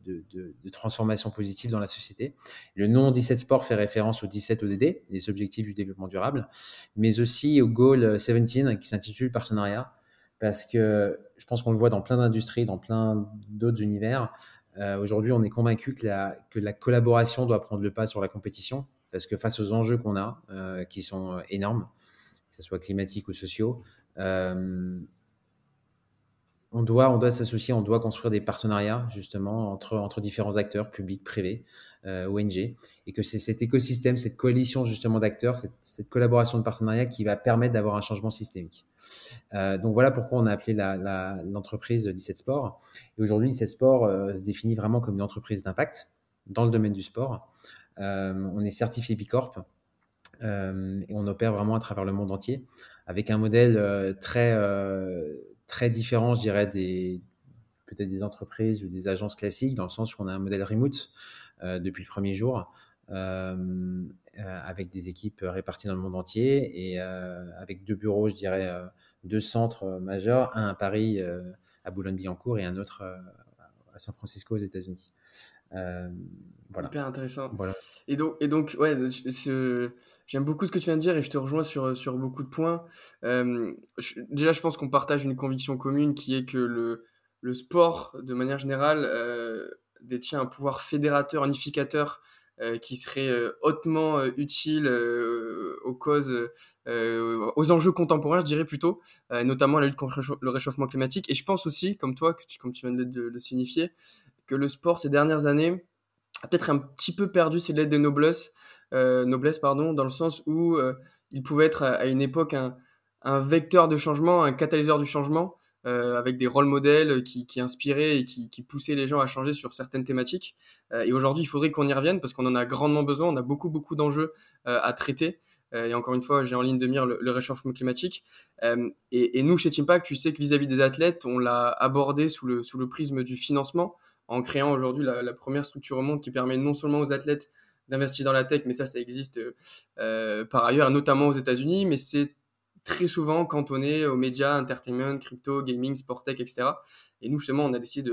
transformation positive dans la société. Le nom 17 Sport fait référence aux 17 ODD, les objectifs du développement durable, mais aussi au goal 17 qui s'intitule partenariat. parce que je pense qu'on le voit dans plein d'industries, dans plein d'autres univers. Aujourd'hui, on est convaincu que la, que la collaboration doit prendre le pas sur la compétition, parce que face aux enjeux qu'on a, qui sont énormes, que ce soit climatiques ou sociaux, on doit, on doit s'associer, on doit construire des partenariats justement entre, entre différents acteurs, publics, privés, euh, ONG, et que c'est cet écosystème, cette coalition justement d'acteurs, cette, collaboration de partenariats qui va permettre d'avoir un changement systémique. Euh, donc voilà pourquoi on a appelé l'entreprise la, 17 Sport. Et aujourd'hui, 17 Sport euh, se définit vraiment comme une entreprise d'impact dans le domaine du sport. on est certifié Bicorp. et on opère vraiment à travers le monde entier avec un modèle très très différent, je dirais, des peut-être des entreprises ou des agences classiques, dans le sens où on a un modèle remote euh, depuis le premier jour, euh, euh, avec des équipes réparties dans le monde entier et avec deux bureaux, je dirais, deux centres majeurs, un à Paris, à Boulogne-Billancourt, et un autre à San Francisco, aux États-Unis. voilà. Hyper intéressant. Voilà. Et donc, et donc ouais, j'aime beaucoup ce que tu viens de dire et je te rejoins sur, sur beaucoup de points. déjà, je pense qu'on partage une conviction commune qui est que le, le sport, de manière générale, détient un pouvoir fédérateur, unificateur qui serait hautement utile aux causes, aux enjeux contemporains, je dirais plutôt, notamment la lutte contre le réchauffement climatique. Et je pense aussi, comme toi, que tu, comme tu viens de le signifier, que le sport ces dernières années a peut-être un petit peu perdu ses lettres de noblesse, euh, noblesse pardon, dans le sens où euh, il pouvait être à, une époque un, vecteur de changement, un catalyseur du changement, euh, avec des rôles modèles qui, qui inspiraient et qui, poussaient les gens à changer sur certaines thématiques. Et aujourd'hui, il faudrait qu'on y revienne parce qu'on en a grandement besoin. On a beaucoup, beaucoup d'enjeux à traiter. et encore une fois, j'ai en ligne de mire le, réchauffement climatique. Et, nous, chez Teampact, tu sais que vis-à-vis -vis des athlètes, on l'a abordé sous le, sous le prisme du financement en créant aujourd'hui la, première structure au monde qui permet non seulement aux athlètes d'investir dans la tech, mais ça, ça existe euh, par ailleurs, notamment aux États-Unis, mais c'est très souvent cantonné aux médias, entertainment, crypto, gaming, sport tech, etc. Et nous, justement, on a décidé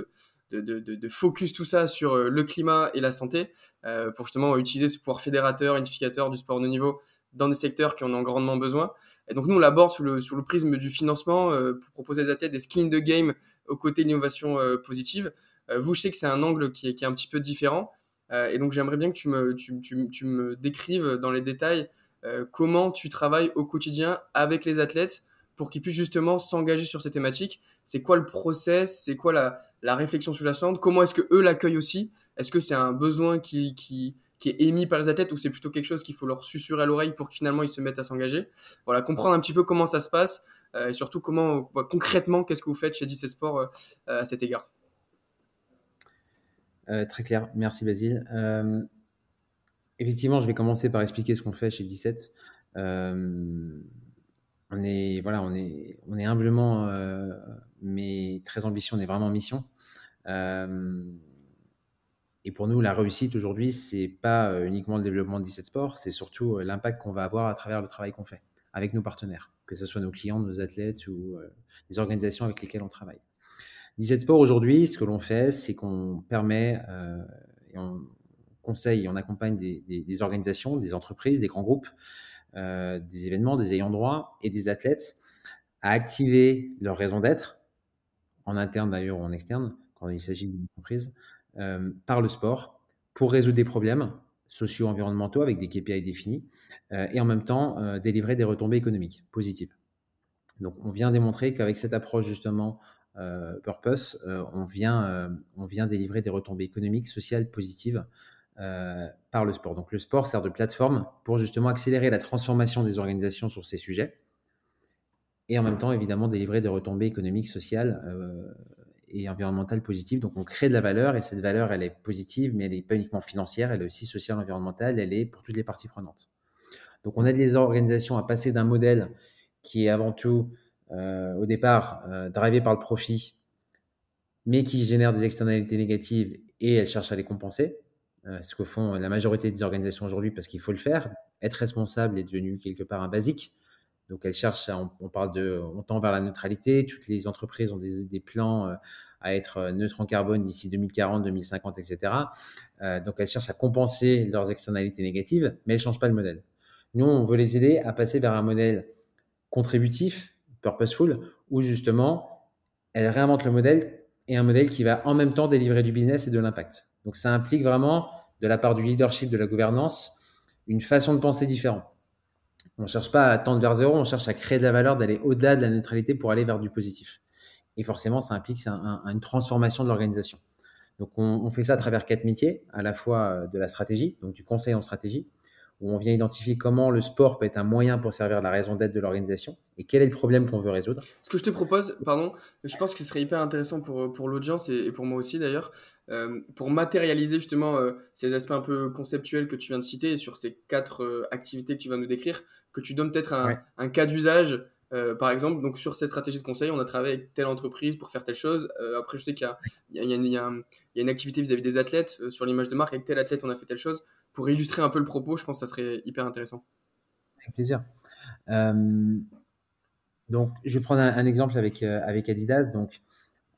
de, de, de, focus tout ça sur euh, le climat et la santé euh, pour justement utiliser ce pouvoir fédérateur, unificateur du sport de niveau dans des secteurs qui en ont grandement besoin. Et donc nous, on l'aborde sous le, sous le prisme du financement pour proposer aux athlètes des skins de game aux côtés de l'innovation positive. Euh, vous, je sais que c'est un angle qui est, qui est, un petit peu différent. Euh, et donc, j'aimerais bien que tu me, tu, tu, tu me décrives dans les détails euh, comment tu travailles au quotidien avec les athlètes pour qu'ils puissent justement s'engager sur ces thématiques. C'est quoi le process? C'est quoi la, la réflexion sous-jacente? Comment est-ce que eux l'accueillent aussi? Est-ce que c'est un besoin qui, qui, qui, est émis par les athlètes ou c'est plutôt quelque chose qu'il faut leur susurrer à l'oreille pour que finalement ils se mettent à s'engager? Voilà, comprendre un petit peu comment ça se passe et surtout comment concrètement qu'est-ce que vous faites chez DC Sport à cet égard. Euh, très clair, merci Basile. Euh, effectivement, je vais commencer par expliquer ce qu'on fait chez 17. Euh, on est, voilà, on est, humblement, mais très ambitieux, on est vraiment en mission. et pour nous, la réussite aujourd'hui, c'est pas uniquement le développement de 17 Sport, c'est surtout l'impact qu'on va avoir à travers le travail qu'on fait avec nos partenaires, que ce soit nos clients, nos athlètes ou les organisations avec lesquelles on travaille. 17 Sport aujourd'hui, ce que l'on fait, c'est qu'on permet euh, on conseille et on accompagne des, organisations, des entreprises, des grands groupes, euh, des événements, des ayants droit et des athlètes à activer leur raison d'être, en interne d'ailleurs ou en externe, quand il s'agit d'une entreprise, euh, par le sport, pour résoudre des problèmes socio-environnementaux avec des KPI définis, et en même temps délivrer des retombées économiques positives. Donc on vient démontrer qu'avec cette approche justement purpose, euh, on, vient, euh, on vient délivrer des retombées économiques, sociales positives par le sport. Donc le sport sert de plateforme pour justement accélérer la transformation des organisations sur ces sujets et en même temps évidemment délivrer des retombées économiques, sociales et environnementales positives. Donc on crée de la valeur et cette valeur elle est positive mais elle n'est pas uniquement financière, elle est aussi sociale, environnementale, elle est pour toutes les parties prenantes. Donc on aide les organisations à passer d'un modèle qui est avant tout euh, au départ euh, drivé par le profit, mais qui génère des externalités négatives et elles cherchent à les compenser. Euh, ce que font la majorité des organisations aujourd'hui parce qu'il faut le faire. Être responsable est devenu quelque part un basique. Donc elles cherchent, on, parle de, on tend vers la neutralité. Toutes les entreprises ont des, plans à être neutres en carbone d'ici 2040, 2050, etc. donc elles cherchent à compenser leurs externalités négatives, mais elles changent pas le modèle. Nous, on veut les aider à passer vers un modèle contributif purposeful, où justement, elle réinvente le modèle et un modèle qui va en même temps délivrer du business et de l'impact. Donc ça implique vraiment, de la part du leadership, de la gouvernance, une façon de penser différente. On ne cherche pas à tendre vers zéro, on cherche à créer de la valeur, d'aller au-delà de la neutralité pour aller vers du positif. Et forcément, ça implique une transformation de l'organisation. Donc on, fait ça à travers quatre métiers, à la fois euh, de la stratégie, donc du conseil en stratégie, où on vient identifier comment le sport peut être un moyen pour servir la raison d'être de l'organisation et quel est le problème qu'on veut résoudre. Ce que je te propose, pardon, je pense que ce serait hyper intéressant pour, pour l'audience et, pour moi aussi d'ailleurs, euh, pour matérialiser justement euh, ces aspects un peu conceptuels que tu viens de citer sur ces quatre euh, activités que tu vas nous décrire, que tu donnes peut-être un, un, cas d'usage. par exemple, donc sur cette stratégie de conseil, on a travaillé avec telle entreprise pour faire telle chose. après, je sais qu'il y, y, y, y, a une activité vis-à-vis des athlètes sur l'image de marque. Avec tel athlète, on a fait telle chose pour illustrer un peu le propos, je pense que ça serait hyper intéressant. Avec plaisir. Euh, donc, je vais prendre un, exemple avec, euh, avec Adidas. Donc,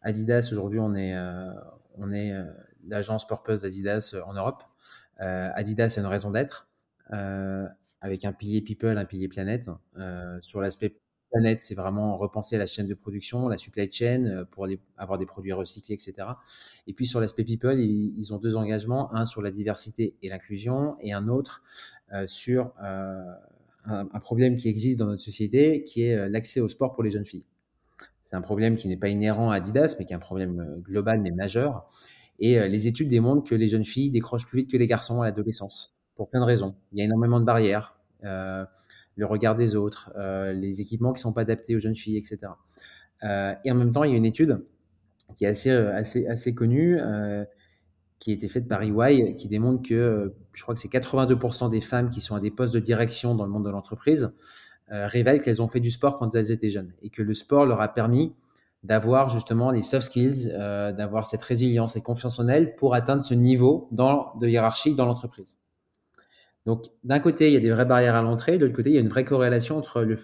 Adidas, aujourd'hui, on est, euh, on est l'agence purpose d'Adidas en Europe. Adidas a une raison d'être, avec un pilier people, un pilier planète. sur l'aspect planète, c'est vraiment repenser la chaîne de production, la supply chain euh, pour avoir des produits recyclés, etc. Et puis sur l'aspect people, ils, ont deux engagements, un sur la diversité et l'inclusion et un autre euh, sur euh, un, problème qui existe dans notre société, qui est l'accès au sport pour les jeunes filles. C'est un problème qui n'est pas inhérent à Adidas, mais qui est un problème global mais majeur. Et les études démontrent que les jeunes filles décrochent plus vite que les garçons à l'adolescence, pour plein de raisons. Il y a énormément de barrières le regard des autres, euh, les équipements qui ne sont pas adaptés aux jeunes filles, etc. Euh, et en même temps, il y a une étude qui est assez, euh, assez, assez connue, qui a été faite par EY, qui démontre que je crois que c'est 82% des femmes qui sont à des postes de direction dans le monde de l'entreprise révèlent qu'elles ont fait du sport quand elles étaient jeunes et que le sport leur a permis d'avoir justement les soft skills, d'avoir cette résilience et confiance en elles pour atteindre ce niveau de hiérarchie dans l'entreprise. Donc, d'un côté, il y a des vraies barrières à l'entrée, de l'autre côté, il y a une vraie corrélation entre le,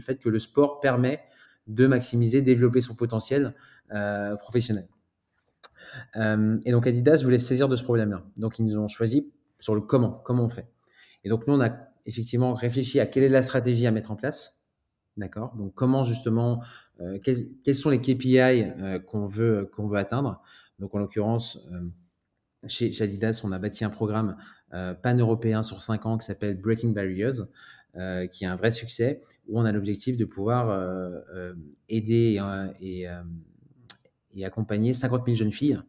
fait que le sport permet de maximiser, développer son potentiel euh, professionnel. Euh, et donc, Adidas voulait saisir de ce problème-là. Donc, ils nous ont choisi sur le comment, comment on fait. Et donc, nous, on a effectivement réfléchi à quelle est la stratégie à mettre en place. D'accord? Donc, comment justement, euh, quels, sont les KPI qu'on veut, qu'on veut atteindre? Donc, en l'occurrence, chez, Adidas, on a bâti un programme euh, pan-européen sur 5 ans qui s'appelle Breaking Barriers, euh, qui est un vrai succès, où on a l'objectif de pouvoir euh, aider et, accompagner 50 000 jeunes filles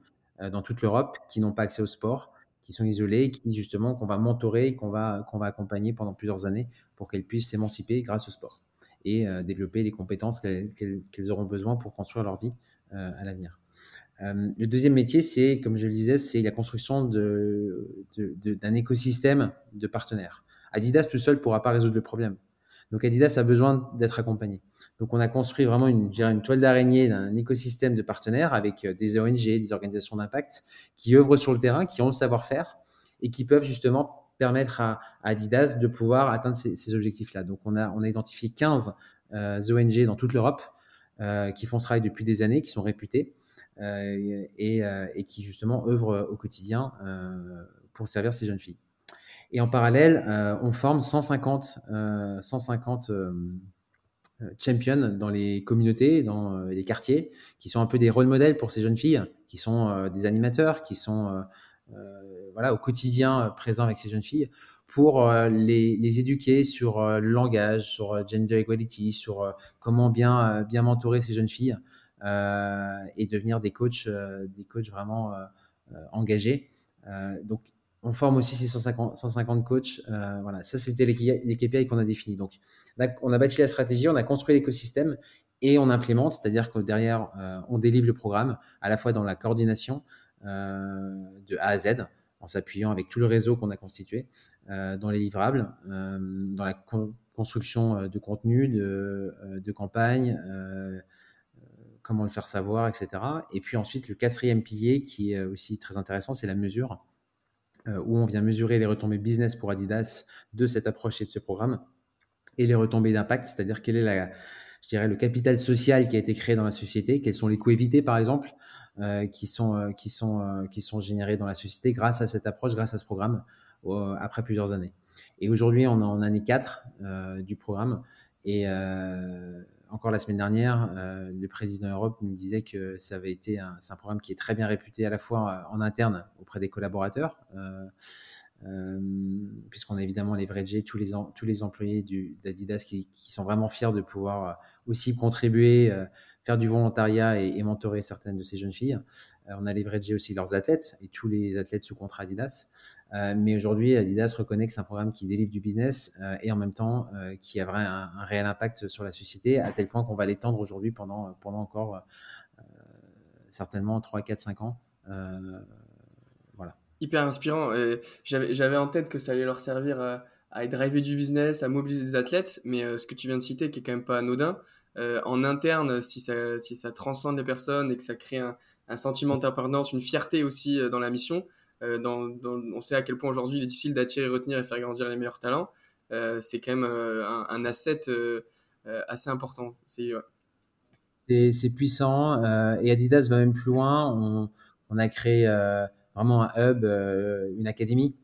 dans toute l'Europe qui n'ont pas accès au sport, qui sont isolées, qui justement qu'on va mentorer, qu'on va, qu'on va accompagner pendant plusieurs années pour qu'elles puissent s'émanciper grâce au sport et développer les compétences qu'elles auront besoin pour construire leur vie à l'avenir. Euh, le deuxième métier, c'est, comme je le disais, c'est la construction d'un écosystème de partenaires. Adidas tout seul ne pourra pas résoudre le problème. Donc Adidas a besoin d'être accompagné. Donc on a construit vraiment une, toile d'araignée d'un écosystème de partenaires avec euh, des ONG, des organisations d'impact qui œuvrent sur le terrain, qui ont le savoir-faire et qui peuvent justement permettre à, Adidas de pouvoir atteindre ces, objectifs-là. Donc on a, identifié 15 euh, ONG dans toute l'Europe qui font ce travail depuis des années, qui sont réputés euh, euh, et, qui justement œuvrent au quotidien euh, pour servir ces jeunes filles. Et en parallèle, on forme 150, 150 champions dans les communautés, dans les quartiers, qui sont un peu des rôles modèles pour ces jeunes filles, qui sont des animateurs, qui sont voilà, au quotidien présents avec ces jeunes filles, pour les, les, éduquer sur le langage, sur gender equality, sur comment bien, bien mentorer ces jeunes filles euh, et devenir des coachs, euh, des coachs vraiment euh, engagés. donc, on forme aussi ces 150, 150 coachs. voilà, ça, c'était les, les, KPI qu'on a définis. Donc, on a bâti la stratégie, on a construit l'écosystème et on implémente, c'est-à-dire que derrière, on délivre le programme à la fois dans la coordination de A à Z, en s'appuyant avec tout le réseau qu'on a constitué, dans les livrables, dans la construction de contenu, de, de campagne, comment le faire savoir, etc. Et puis ensuite, le quatrième pilier qui est aussi très intéressant, c'est la mesure, euh, où on vient mesurer les retombées business pour Adidas de cette approche et de ce programme, et les retombées d'impact, c'est-à-dire quel est la, je le capital social qui a été créé dans la société, quels sont les coûts évités, par exemple, euh, qui, sont, euh, qui, sont, qui sont générés dans la société grâce à cette approche, grâce à ce programme, après plusieurs années. Et aujourd'hui, on est en année 4 du programme, et encore la semaine dernière, le président Europe nous disait que ça avait été un, programme qui est très bien réputé à la fois en interne auprès des collaborateurs, puisqu'on a évidemment leveragé tous les, tous les employés d'Adidas qui, sont vraiment fiers de pouvoir aussi contribuer faire du volontariat et, mentorer certaines de ces jeunes filles. Euh, on a leveragé aussi leurs athlètes et tous les athlètes sous contrat Adidas. Euh, mais aujourd'hui, Adidas reconnaît que c'est un programme qui délivre du business euh, et en même temps qui a un, un, réel impact sur la société, à tel point qu'on va l'étendre aujourd'hui pendant, pendant encore certainement 3, 4, 5 ans. voilà. Hyper inspirant. J'avais en tête que ça allait leur servir à driver du business, à mobiliser des athlètes, mais ce que tu viens de citer, qui est quand même pas anodin, euh, en interne, si ça, si ça transcende les personnes et que ça crée un, un sentiment d'appartenance, une fierté aussi euh, dans la mission. Euh, dans, on sait à quel point aujourd'hui il est difficile d'attirer, retenir et faire grandir les meilleurs talents. c'est quand même un, asset assez important. C'est c'est puissant et Adidas va même plus loin. On, on a créé vraiment un hub, une académie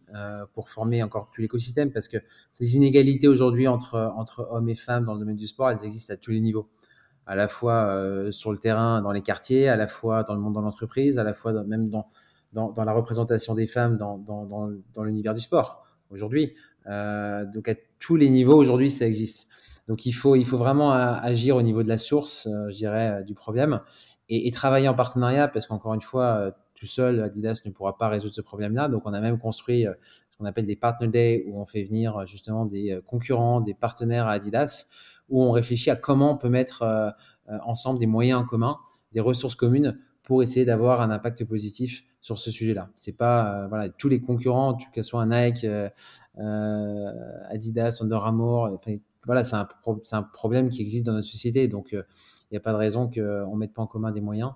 pour former encore tout l'écosystème parce que ces inégalités aujourd'hui entre, entre hommes et femmes dans le domaine du sport, elles existent à tous les niveaux. À la fois sur le terrain, dans les quartiers, à la fois dans le monde de l'entreprise, à la fois même dans, dans, dans, la représentation des femmes dans, dans, dans l'univers du sport aujourd'hui. Euh, donc à tous les niveaux aujourd'hui, ça existe. Donc il faut, il faut vraiment agir au niveau de la source, je dirais, du problème et, travailler en partenariat parce qu'encore une fois, tout seul, Adidas ne pourra pas résoudre ce problème-là. Donc, on a même construit euh, ce qu'on appelle des Partner Day, où on fait venir euh, justement des euh, concurrents, des partenaires à Adidas, où on réfléchit à comment on peut mettre ensemble des moyens en commun, des ressources communes pour essayer d'avoir un impact positif sur ce sujet-là. C'est pas voilà tous les concurrents, que ce soit Nike, Adidas, Under Armour, voilà, c'est un, un, problème qui existe dans notre société. Donc, il n'y a pas de raison qu'on ne mette pas en commun des moyens.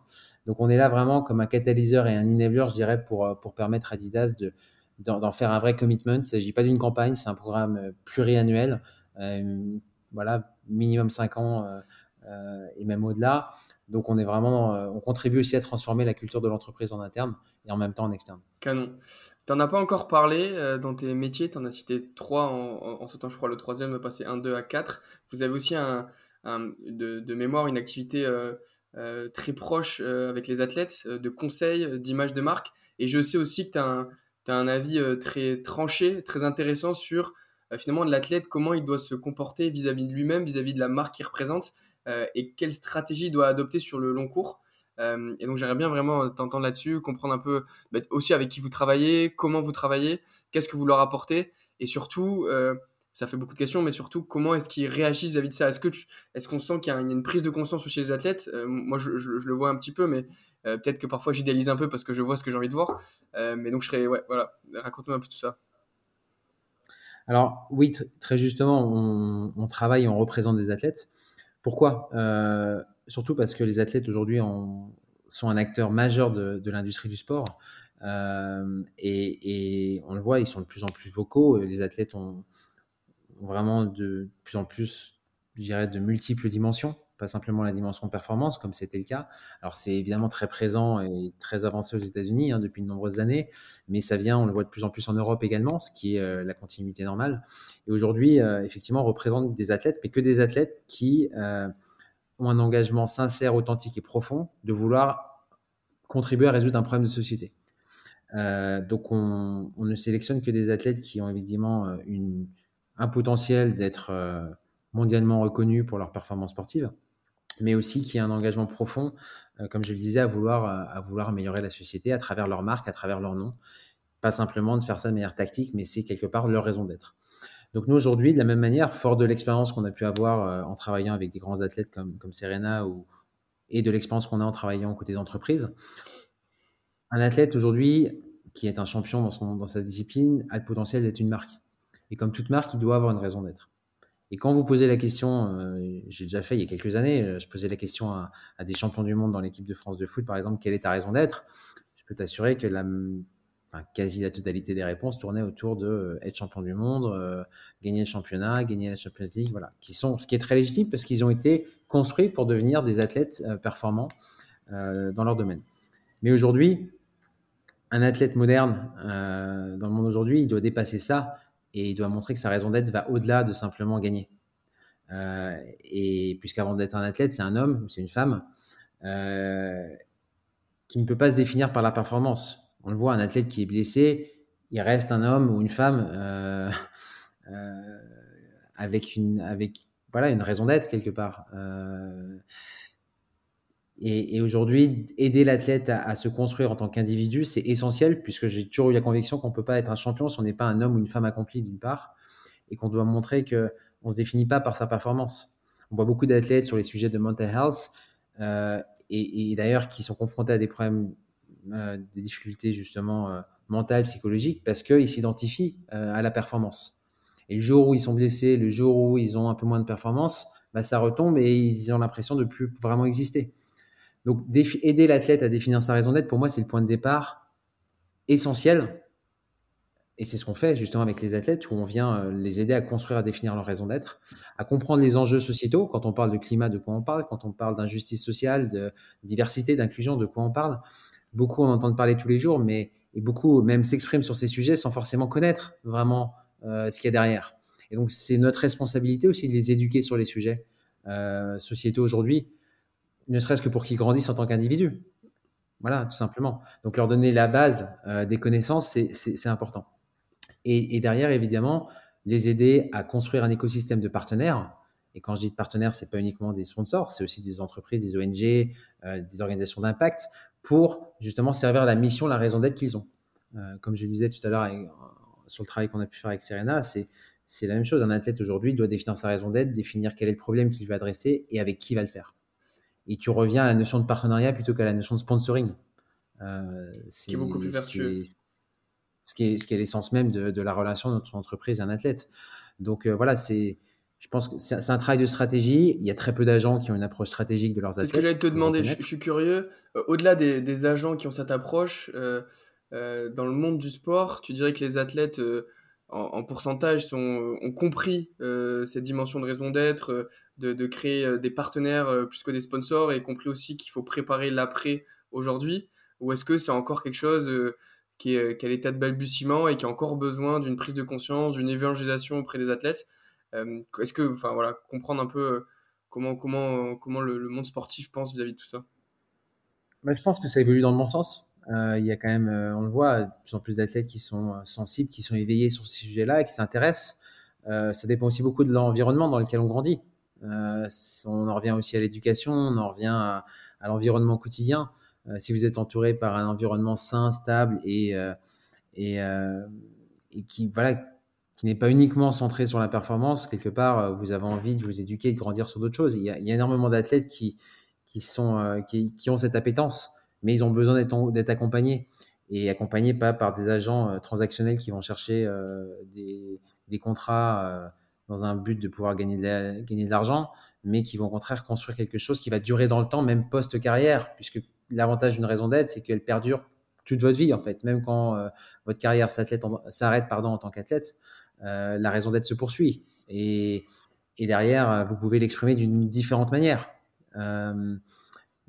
Donc on est là vraiment comme un catalyseur et un enabler, je dirais, pour, euh, pour permettre à Adidas de, d'en, faire un vrai commitment. Il ne s'agit pas d'une campagne, c'est un programme euh, pluriannuel, euh, voilà, minimum 5 ans et même au-delà. Donc on est vraiment, on contribue aussi à transformer la culture de l'entreprise en interne et en même temps en externe. Canon. Tu n'en as pas encore parlé dans tes métiers, tu en as cité trois en, en, sautant, je crois, le troisième, passer 1, 2 à 4. Vous avez aussi un, de, mémoire une activité très proche euh, avec les athlètes, euh, de conseils, d'images de marque. Et je sais aussi que tu as, un avis très tranché, très intéressant sur finalement l'athlète, comment il doit se comporter vis-à-vis de lui-même, vis-à-vis de la marque qu'il représente, et quelle stratégie il doit adopter sur le long cours. et donc j'aimerais bien vraiment t'entendre là-dessus, comprendre un peu bah, aussi avec qui vous travaillez, comment vous travaillez, qu'est-ce que vous leur apportez, et surtout ça fait beaucoup de questions, mais surtout, comment est-ce qu'ils réagissent vis-à-vis de ça? Est-ce que est-ce qu'on sent qu'il y, a une prise de conscience chez les athlètes? Euh, Moi, je, le vois un petit peu, mais euh, peut-être que parfois j'idéalise un peu parce que je vois ce que j'ai envie de voir. Euh, mais donc, je serais, ouais, voilà, raconte-moi un peu tout ça. Alors, oui, très justement, on, travaille et on représente des athlètes. Pourquoi? Surtout parce que les athlètes aujourd'hui sont un acteur majeur de, l'industrie du sport. et, et, on le voit, ils sont de plus en plus vocaux. Les athlètes ont, vraiment de plus en plus, je dirais, de multiples dimensions, pas simplement la dimension performance, comme c'était le cas. Alors, c'est évidemment très présent et très avancé aux États-Unis hein, depuis de nombreuses années, mais ça vient, on le voit de plus en plus en Europe également, ce qui est euh, la continuité normale. Et aujourd'hui, euh, effectivement, on représente des athlètes, mais que des athlètes qui euh, ont un engagement sincère, authentique et profond de vouloir contribuer à résoudre un problème de société. donc, on, on, ne sélectionne que des athlètes qui ont évidemment une, un potentiel d'être euh, mondialement reconnu pour leur performance sportive, mais aussi qui a un engagement profond, euh, comme je le disais, à vouloir, euh, à vouloir améliorer la société à travers leur marque, à travers leur nom. Pas simplement de faire ça de manière tactique, mais c'est quelque part leur raison d'être. Donc nous, aujourd'hui, de la même manière, fort de l'expérience qu'on a pu avoir en travaillant avec des grands athlètes comme, Serena et de l'expérience qu'on a en travaillant aux côtés d'entreprises, un athlète aujourd'hui qui est un champion dans, dans sa discipline a le potentiel d'être une marque. Et comme toute marque, il doit avoir une raison d'être. Et quand vous posez la question, euh, j'ai déjà fait il y a quelques années, euh, je posais la question à, des champions du monde dans l'équipe de France de foot, par exemple, quelle est ta raison d'être? Je peux t'assurer que la, quasi la totalité des réponses tournaient autour de euh, être champion du monde, gagner le championnat, gagner la Champions League, voilà, qui sont, ce qui est très légitime parce qu'ils ont été construits pour devenir des athlètes performants dans leur domaine. Mais aujourd'hui, un athlète moderne dans le monde aujourd'hui, il doit dépasser ça et il doit montrer que sa raison d'être va au-delà de simplement gagner. et puisqu'avant d'être un athlète, c'est un homme, c'est une femme, qui ne peut pas se définir par la performance. On le voit, un athlète qui est blessé, il reste un homme ou une femme euh, euh, avec, une, avec voilà, une raison d'être quelque part. Euh, et, aujourd'hui, aider l'athlète à, se construire en tant qu'individu, c'est essentiel, puisque j'ai toujours eu la conviction qu'on ne peut pas être un champion si on n'est pas un homme ou une femme accompli, d'une part, et qu'on doit montrer qu'on ne se définit pas par sa performance. On voit beaucoup d'athlètes sur les sujets de mental health, et, et d'ailleurs qui sont confrontés à des problèmes, des difficultés justement mental, psychologique, parce qu'ils s'identifient euh, à la performance. Et le jour où ils sont blessés, le jour où ils ont un peu moins de performance, bah, ça retombe et ils ont l'impression de plus vraiment exister. Donc, aider l'athlète à définir sa raison d'être, pour moi, c'est le point de départ essentiel. Et c'est ce qu'on fait justement avec les athlètes, où on vient euh, les aider à construire, à définir leur raison d'être, à comprendre les enjeux sociétaux. Quand on parle de climat, de quoi on parle? Quand on parle d'injustice sociale, de diversité, d'inclusion, de quoi on parle? Beaucoup en entendent parler tous les jours, mais et beaucoup même s'expriment sur ces sujets sans forcément connaître vraiment euh, ce qu'il y a derrière. Et donc, c'est notre responsabilité aussi de les éduquer sur les sujets euh, sociétaux aujourd'hui, ne serait-ce que pour qu'ils grandissent en tant qu'individus. Voilà, tout simplement. Donc, leur donner la base euh, des connaissances, c'est important. Et, derrière, évidemment, les aider à construire un écosystème de partenaires. Et quand je dis de partenaires, c'est pas uniquement des sponsors, c'est aussi des entreprises, des ONG, euh, des organisations d'impact, pour justement servir la mission, la raison d'être qu'ils ont. Euh, comme je disais tout à l'heure sur le travail qu'on a pu faire avec Serena, c'est la même chose. Un athlète aujourd'hui doit définir sa raison d'être, définir quel est le problème qu'il veut adresser et avec qui il va le faire. Et tu reviens à la notion de partenariat plutôt qu'à la notion de sponsoring. Euh, c'est beaucoup plus vertueux. Ce qui est, ce qui est l'essence même de, de, la relation entre entreprise et un athlète. Donc voilà, c'est je pense que c'est un travail de stratégie. Il y a très peu d'agents qui ont une approche stratégique de leurs athlètes. C'est ce que j'allais te demander. Je, suis curieux. Euh, au-delà des, des, agents qui ont cette approche, euh, euh, dans le monde du sport, tu dirais que les athlètes en, pourcentage ont compris cette dimension de raison d'être, de, de, créer des partenaires plus que des sponsors et compris aussi qu'il faut préparer l'après aujourd'hui Ou est-ce que c'est encore quelque chose qui est, qui à l'état de balbutiement et qui a encore besoin d'une prise de conscience, d'une évangélisation auprès des athlètes? Euh, est-ce que, enfin voilà, comprendre un peu euh, comment, comment, comment le, monde sportif pense vis-à-vis de tout ça? Je pense que ça évolue dans le bon sens. Euh, il y a quand même, on le voit, de plus en plus d'athlètes qui sont sensibles, qui sont éveillés sur ces sujets-là et qui s'intéressent. ça dépend aussi beaucoup de l'environnement dans lequel on grandit. on en revient aussi à l'éducation, on en revient à, l'environnement quotidien. si vous êtes entouré par un environnement sain, stable et, qui, n'est pas uniquement centré sur la performance. Quelque part, euh, vous avez envie de vous éduquer, de grandir sur d'autres choses. Il y a, énormément d'athlètes euh, qui, qui, ont cette appétence, mais ils ont besoin d'être accompagnés. Et accompagnés pas par des agents euh, transactionnels qui vont chercher des, des, contrats dans un but de pouvoir gagner de, l'argent, mais qui vont au contraire construire quelque chose qui va durer dans le temps, même post-carrière, puisque l'avantage d'une raison d'être, c'est qu'elle perdure toute votre vie, en fait. Même quand votre carrière s'arrête en tant qu'athlète, euh, la raison d'être se poursuit. Et, derrière, euh, vous pouvez l'exprimer d'une différente manière. Euh,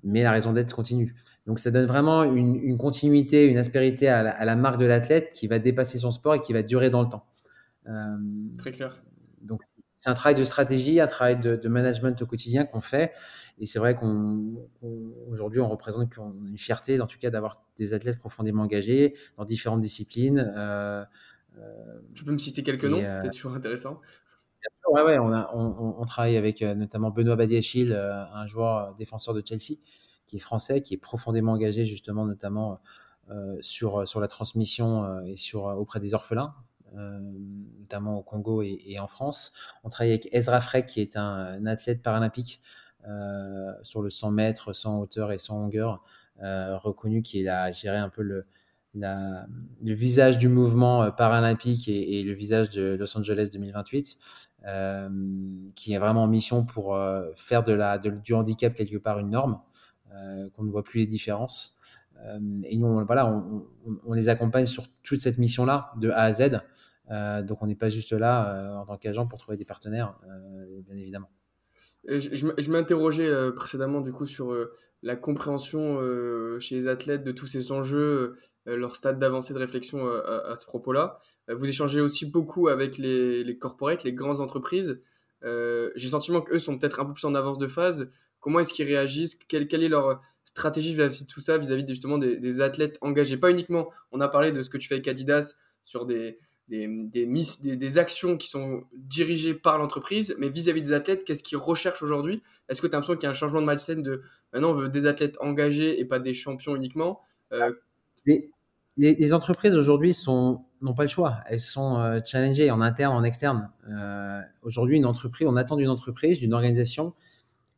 mais la raison d'être continue. Donc ça donne vraiment une, continuité, une aspérité à la, marque de l'athlète qui va dépasser son sport et qui va durer dans le temps. Très clair. Donc c'est un travail de stratégie, un travail de, management au quotidien qu'on fait. Et c'est vrai qu'aujourd'hui, on, représente une fierté, en tout cas, d'avoir des athlètes profondément engagés dans différentes disciplines. Tu peux me citer quelques noms? euh, C'est toujours intéressant. Ouais, ouais, on, a, on, travaille avec euh, notamment Benoît Badiachil, euh, un joueur défenseur de Chelsea, qui est français, qui est profondément engagé justement notamment sur, sur la transmission et sur, auprès des orphelins, notamment au Congo et, en France. On travaille avec Ezra Freck, qui est un, athlète paralympique sur le 100 mètres, 100 hauteur et 100 longueur, reconnu qui a géré un peu le, le visage du mouvement euh, paralympique et, le visage de Los Angeles 2028, euh, qui est vraiment en mission pour euh, faire de la, du handicap quelque part une norme, qu'on ne voit plus les différences. et nous, on, voilà, on, les accompagne sur toute cette mission-là, de A à Z. donc on n'est pas juste là en tant qu'agent pour trouver des partenaires, bien évidemment. Je, je, m'interrogeais précédemment du coup sur la compréhension chez les athlètes de tous ces enjeux euh, leur stade d'avancée de réflexion euh, à, ce propos-là. Euh, vous échangez aussi beaucoup avec les, les corporates, les grandes entreprises. j'ai le sentiment qu'eux sont peut-être un peu plus en avance de phase. Comment est-ce qu'ils réagissent quelle, est leur stratégie vis-à-vis de tout ça, vis-à-vis justement des, athlètes engagés. Pas uniquement, on a parlé de ce que tu fais avec Adidas sur des, des, actions qui sont dirigées par l'entreprise, mais vis-à-vis des athlètes, qu'est-ce qu'ils recherchent aujourd'hui? Est-ce que tu as l'impression qu'il y a un changement de mindset de maintenant on veut des athlètes engagés et pas des champions uniquement? Euh, les, les, entreprises aujourd'hui n'ont pas le choix, elles sont euh, challengées en interne, en externe. Euh, aujourd'hui, une entreprise, on attend d'une entreprise, d'une organisation,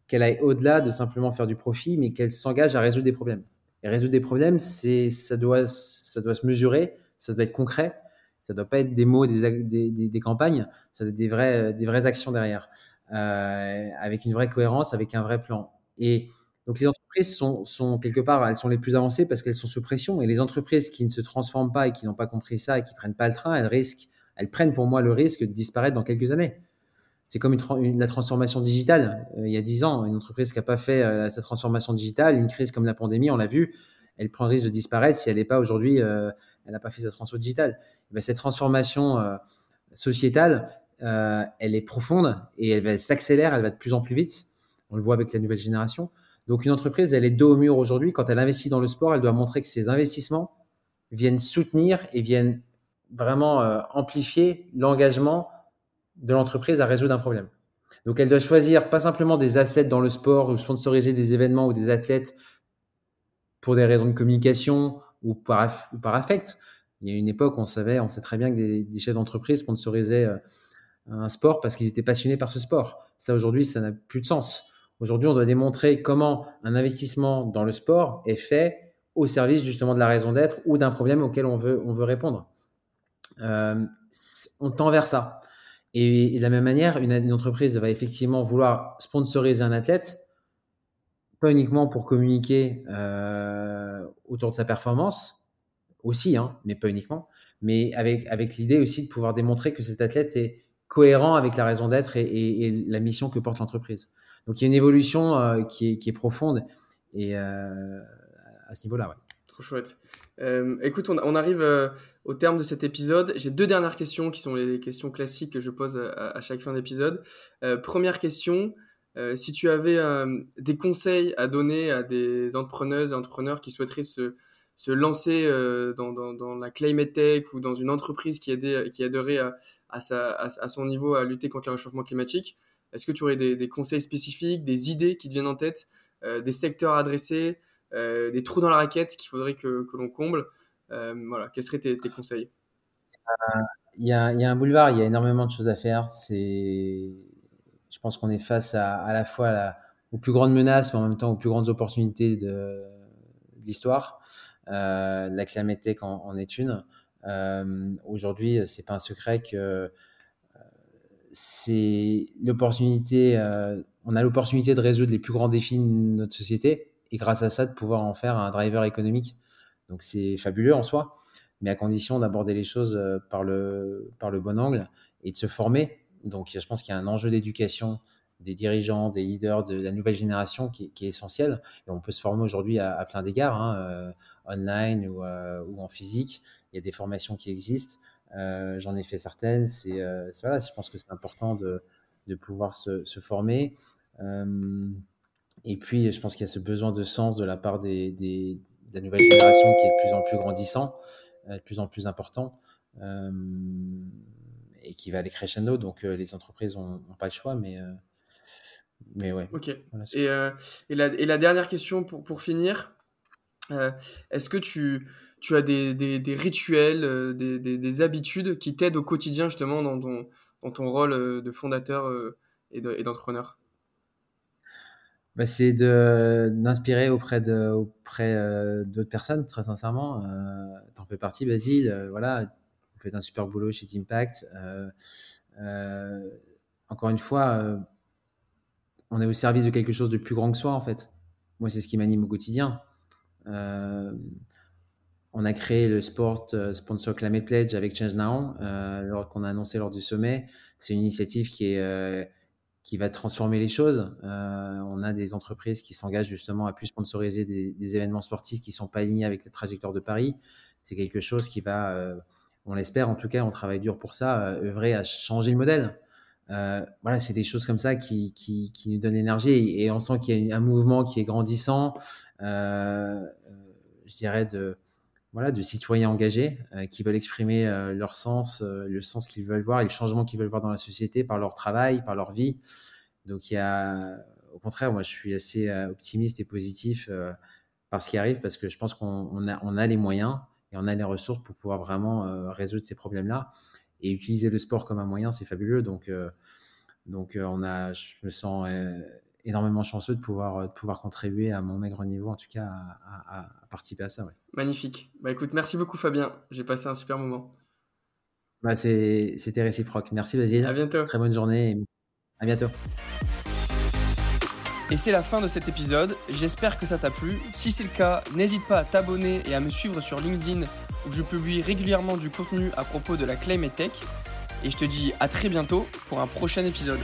qu'elle aille au-delà de simplement faire du profit, mais qu'elle s'engage à résoudre des problèmes. Et résoudre des problèmes, ça doit, ça doit se mesurer, ça doit être concret ça doit pas être des mots, des, des, campagnes, ça doit être des vraies, des vraies actions derrière, euh, avec une vraie cohérence, avec un vrai plan. Et donc les entreprises sont, sont, quelque part, elles sont les plus avancées parce qu'elles sont sous pression. Et les entreprises qui ne se transforment pas et qui n'ont pas compris ça et qui prennent pas le train, elles risquent, elles prennent pour moi le risque de disparaître dans quelques années. C'est comme la transformation digitale. Euh, il y a dix ans, une entreprise qui n'a pas fait euh, sa transformation digitale, une crise comme la pandémie, on l'a vu, elle prend le risque de disparaître si elle n'est pas aujourd'hui euh, elle n'a pas fait sa transformation digitale. Ben, cette transformation sociétale, elle est profonde et elle, s'accélère, elle va de plus en plus vite. On le voit avec la nouvelle génération. Donc une entreprise, elle est dos au mur aujourd'hui. Quand elle investit dans le sport, elle doit montrer que ses investissements viennent soutenir et viennent vraiment amplifier l'engagement de l'entreprise à résoudre un problème. Donc elle doit choisir pas simplement des assets dans le sport ou sponsoriser des événements ou des athlètes pour des raisons de communication ou par, affect. Il y a une époque, on savait, on sait très bien que des, chefs d'entreprise sponsorisaient euh, un sport parce qu'ils étaient passionnés par ce sport. Ça, aujourd'hui, ça n'a plus de sens. Aujourd'hui, on doit démontrer comment un investissement dans le sport est fait au service justement de la raison d'être ou d'un problème auquel on veut, on veut répondre. Euh, on tend vers ça. Et, de la même manière, une, entreprise va effectivement vouloir sponsoriser un athlète pas uniquement pour communiquer euh, autour de sa performance, aussi, hein, mais pas uniquement, mais avec, avec l'idée aussi de pouvoir démontrer que cet athlète est cohérent avec la raison d'être et, la mission que porte l'entreprise. Donc il y a une évolution euh, qui, est, qui, est, profonde et euh, à ce niveau-là. Ouais. Trop chouette. écoute, on, arrive au terme de cet épisode. J'ai deux dernières questions qui sont les questions classiques que je pose à, chaque fin d'épisode. première question, euh, si tu avais euh, des conseils à donner à des entrepreneuses et entrepreneurs qui souhaiteraient se, se lancer euh, dans, dans, la climate tech ou dans une entreprise qui, aidait, qui aiderait à, à, son niveau à lutter contre le réchauffement climatique, est-ce que tu aurais des, des, conseils spécifiques, des idées qui te viennent en tête, des secteurs à adresser, des trous dans la raquette qu'il faudrait que, que l'on comble Voilà, quels seraient tes, conseils? Il y, a, un boulevard, il y a énormément de choses à faire. C'est je pense qu'on est face à, à la fois aux plus grandes menaces, mais en même temps aux plus grandes opportunités de, l'histoire. Euh, la climate tech en, est une. Euh, Aujourd'hui, c'est pas un secret que euh, c'est l'opportunité. Euh, on a l'opportunité de résoudre les plus grands défis de notre société et grâce à ça de pouvoir en faire un driver économique. Donc c'est fabuleux en soi, mais à condition d'aborder les choses euh, par le par le bon angle et de se former donc, je pense qu'il y a un enjeu d'éducation des dirigeants, des leaders de la nouvelle génération qui, est essentiel. On peut se former aujourd'hui à, plein d'égards, hein, euh, online euh, ou, en physique. Il y a des formations qui existent. J'en ai fait certaines. C'est voilà, je pense que c'est important de, pouvoir se, former. et puis, je pense qu'il y a ce besoin de sens de la part des, de la nouvelle génération qui est de plus en plus grandissant, de plus en plus important et qui va aller crescendo. Donc euh, les entreprises n'ont pas le choix, mais, euh, mais ouais. Ok. et, euh, et, la, et, la, dernière question pour, pour finir, est-ce que tu, tu as des, des, des rituels, des, des, habitudes qui t'aident au quotidien justement dans ton, dans ton rôle de fondateur et d'entrepreneur? Bah, c'est d'inspirer auprès de auprès d'autres personnes très sincèrement Tu en fais partie Basile voilà vous faites un super boulot chez Impact. Euh, euh, encore une fois, euh, on est au service de quelque chose de plus grand que soi, en fait. Moi, c'est ce qui m'anime au quotidien. on a créé le sport sponsor Climate Pledge avec Change Now, alors qu'on a annoncé lors du sommet. C'est une initiative qui est qui va transformer les choses. on a des entreprises qui s'engagent justement à plus sponsoriser des, des, événements sportifs qui sont pas alignés avec la trajectoire de Paris. C'est quelque chose qui va on l'espère en tout cas, on travaille dur pour ça, euh, œuvrer à changer le modèle. voilà, c'est des choses comme ça qui, qui, qui nous donnent l'énergie et, on sent qu'il y a un mouvement qui est grandissant, je dirais, de, voilà, de citoyens engagés qui veulent exprimer leur sens, le sens qu'ils veulent voir et le changement qu'ils veulent voir dans la société par leur travail, par leur vie. Donc il y a, au contraire, moi je suis assez optimiste et positif par ce qui arrive parce que je pense qu'on a, a les moyens et on a les ressources pour pouvoir vraiment euh, résoudre ces problèmes-là. Et utiliser le sport comme un moyen, c'est fabuleux. Donc, euh, donc euh, on a, je me sens énormément chanceux de pouvoir, de pouvoir contribuer à mon maigre niveau, en tout cas, à, participer à ça. Ouais. Magnifique. Bah écoute, merci beaucoup Fabien. J'ai passé un super moment. Bah, C'était réciproque. Merci Basile. À bientôt. Très bonne journée. Et à bientôt. Et c'est la fin de cet épisode, j'espère que ça t'a plu. Si c'est le cas, n'hésite pas à t'abonner et à me suivre sur LinkedIn où je publie régulièrement du contenu à propos de la Climate Tech. Et je te dis à très bientôt pour un prochain épisode.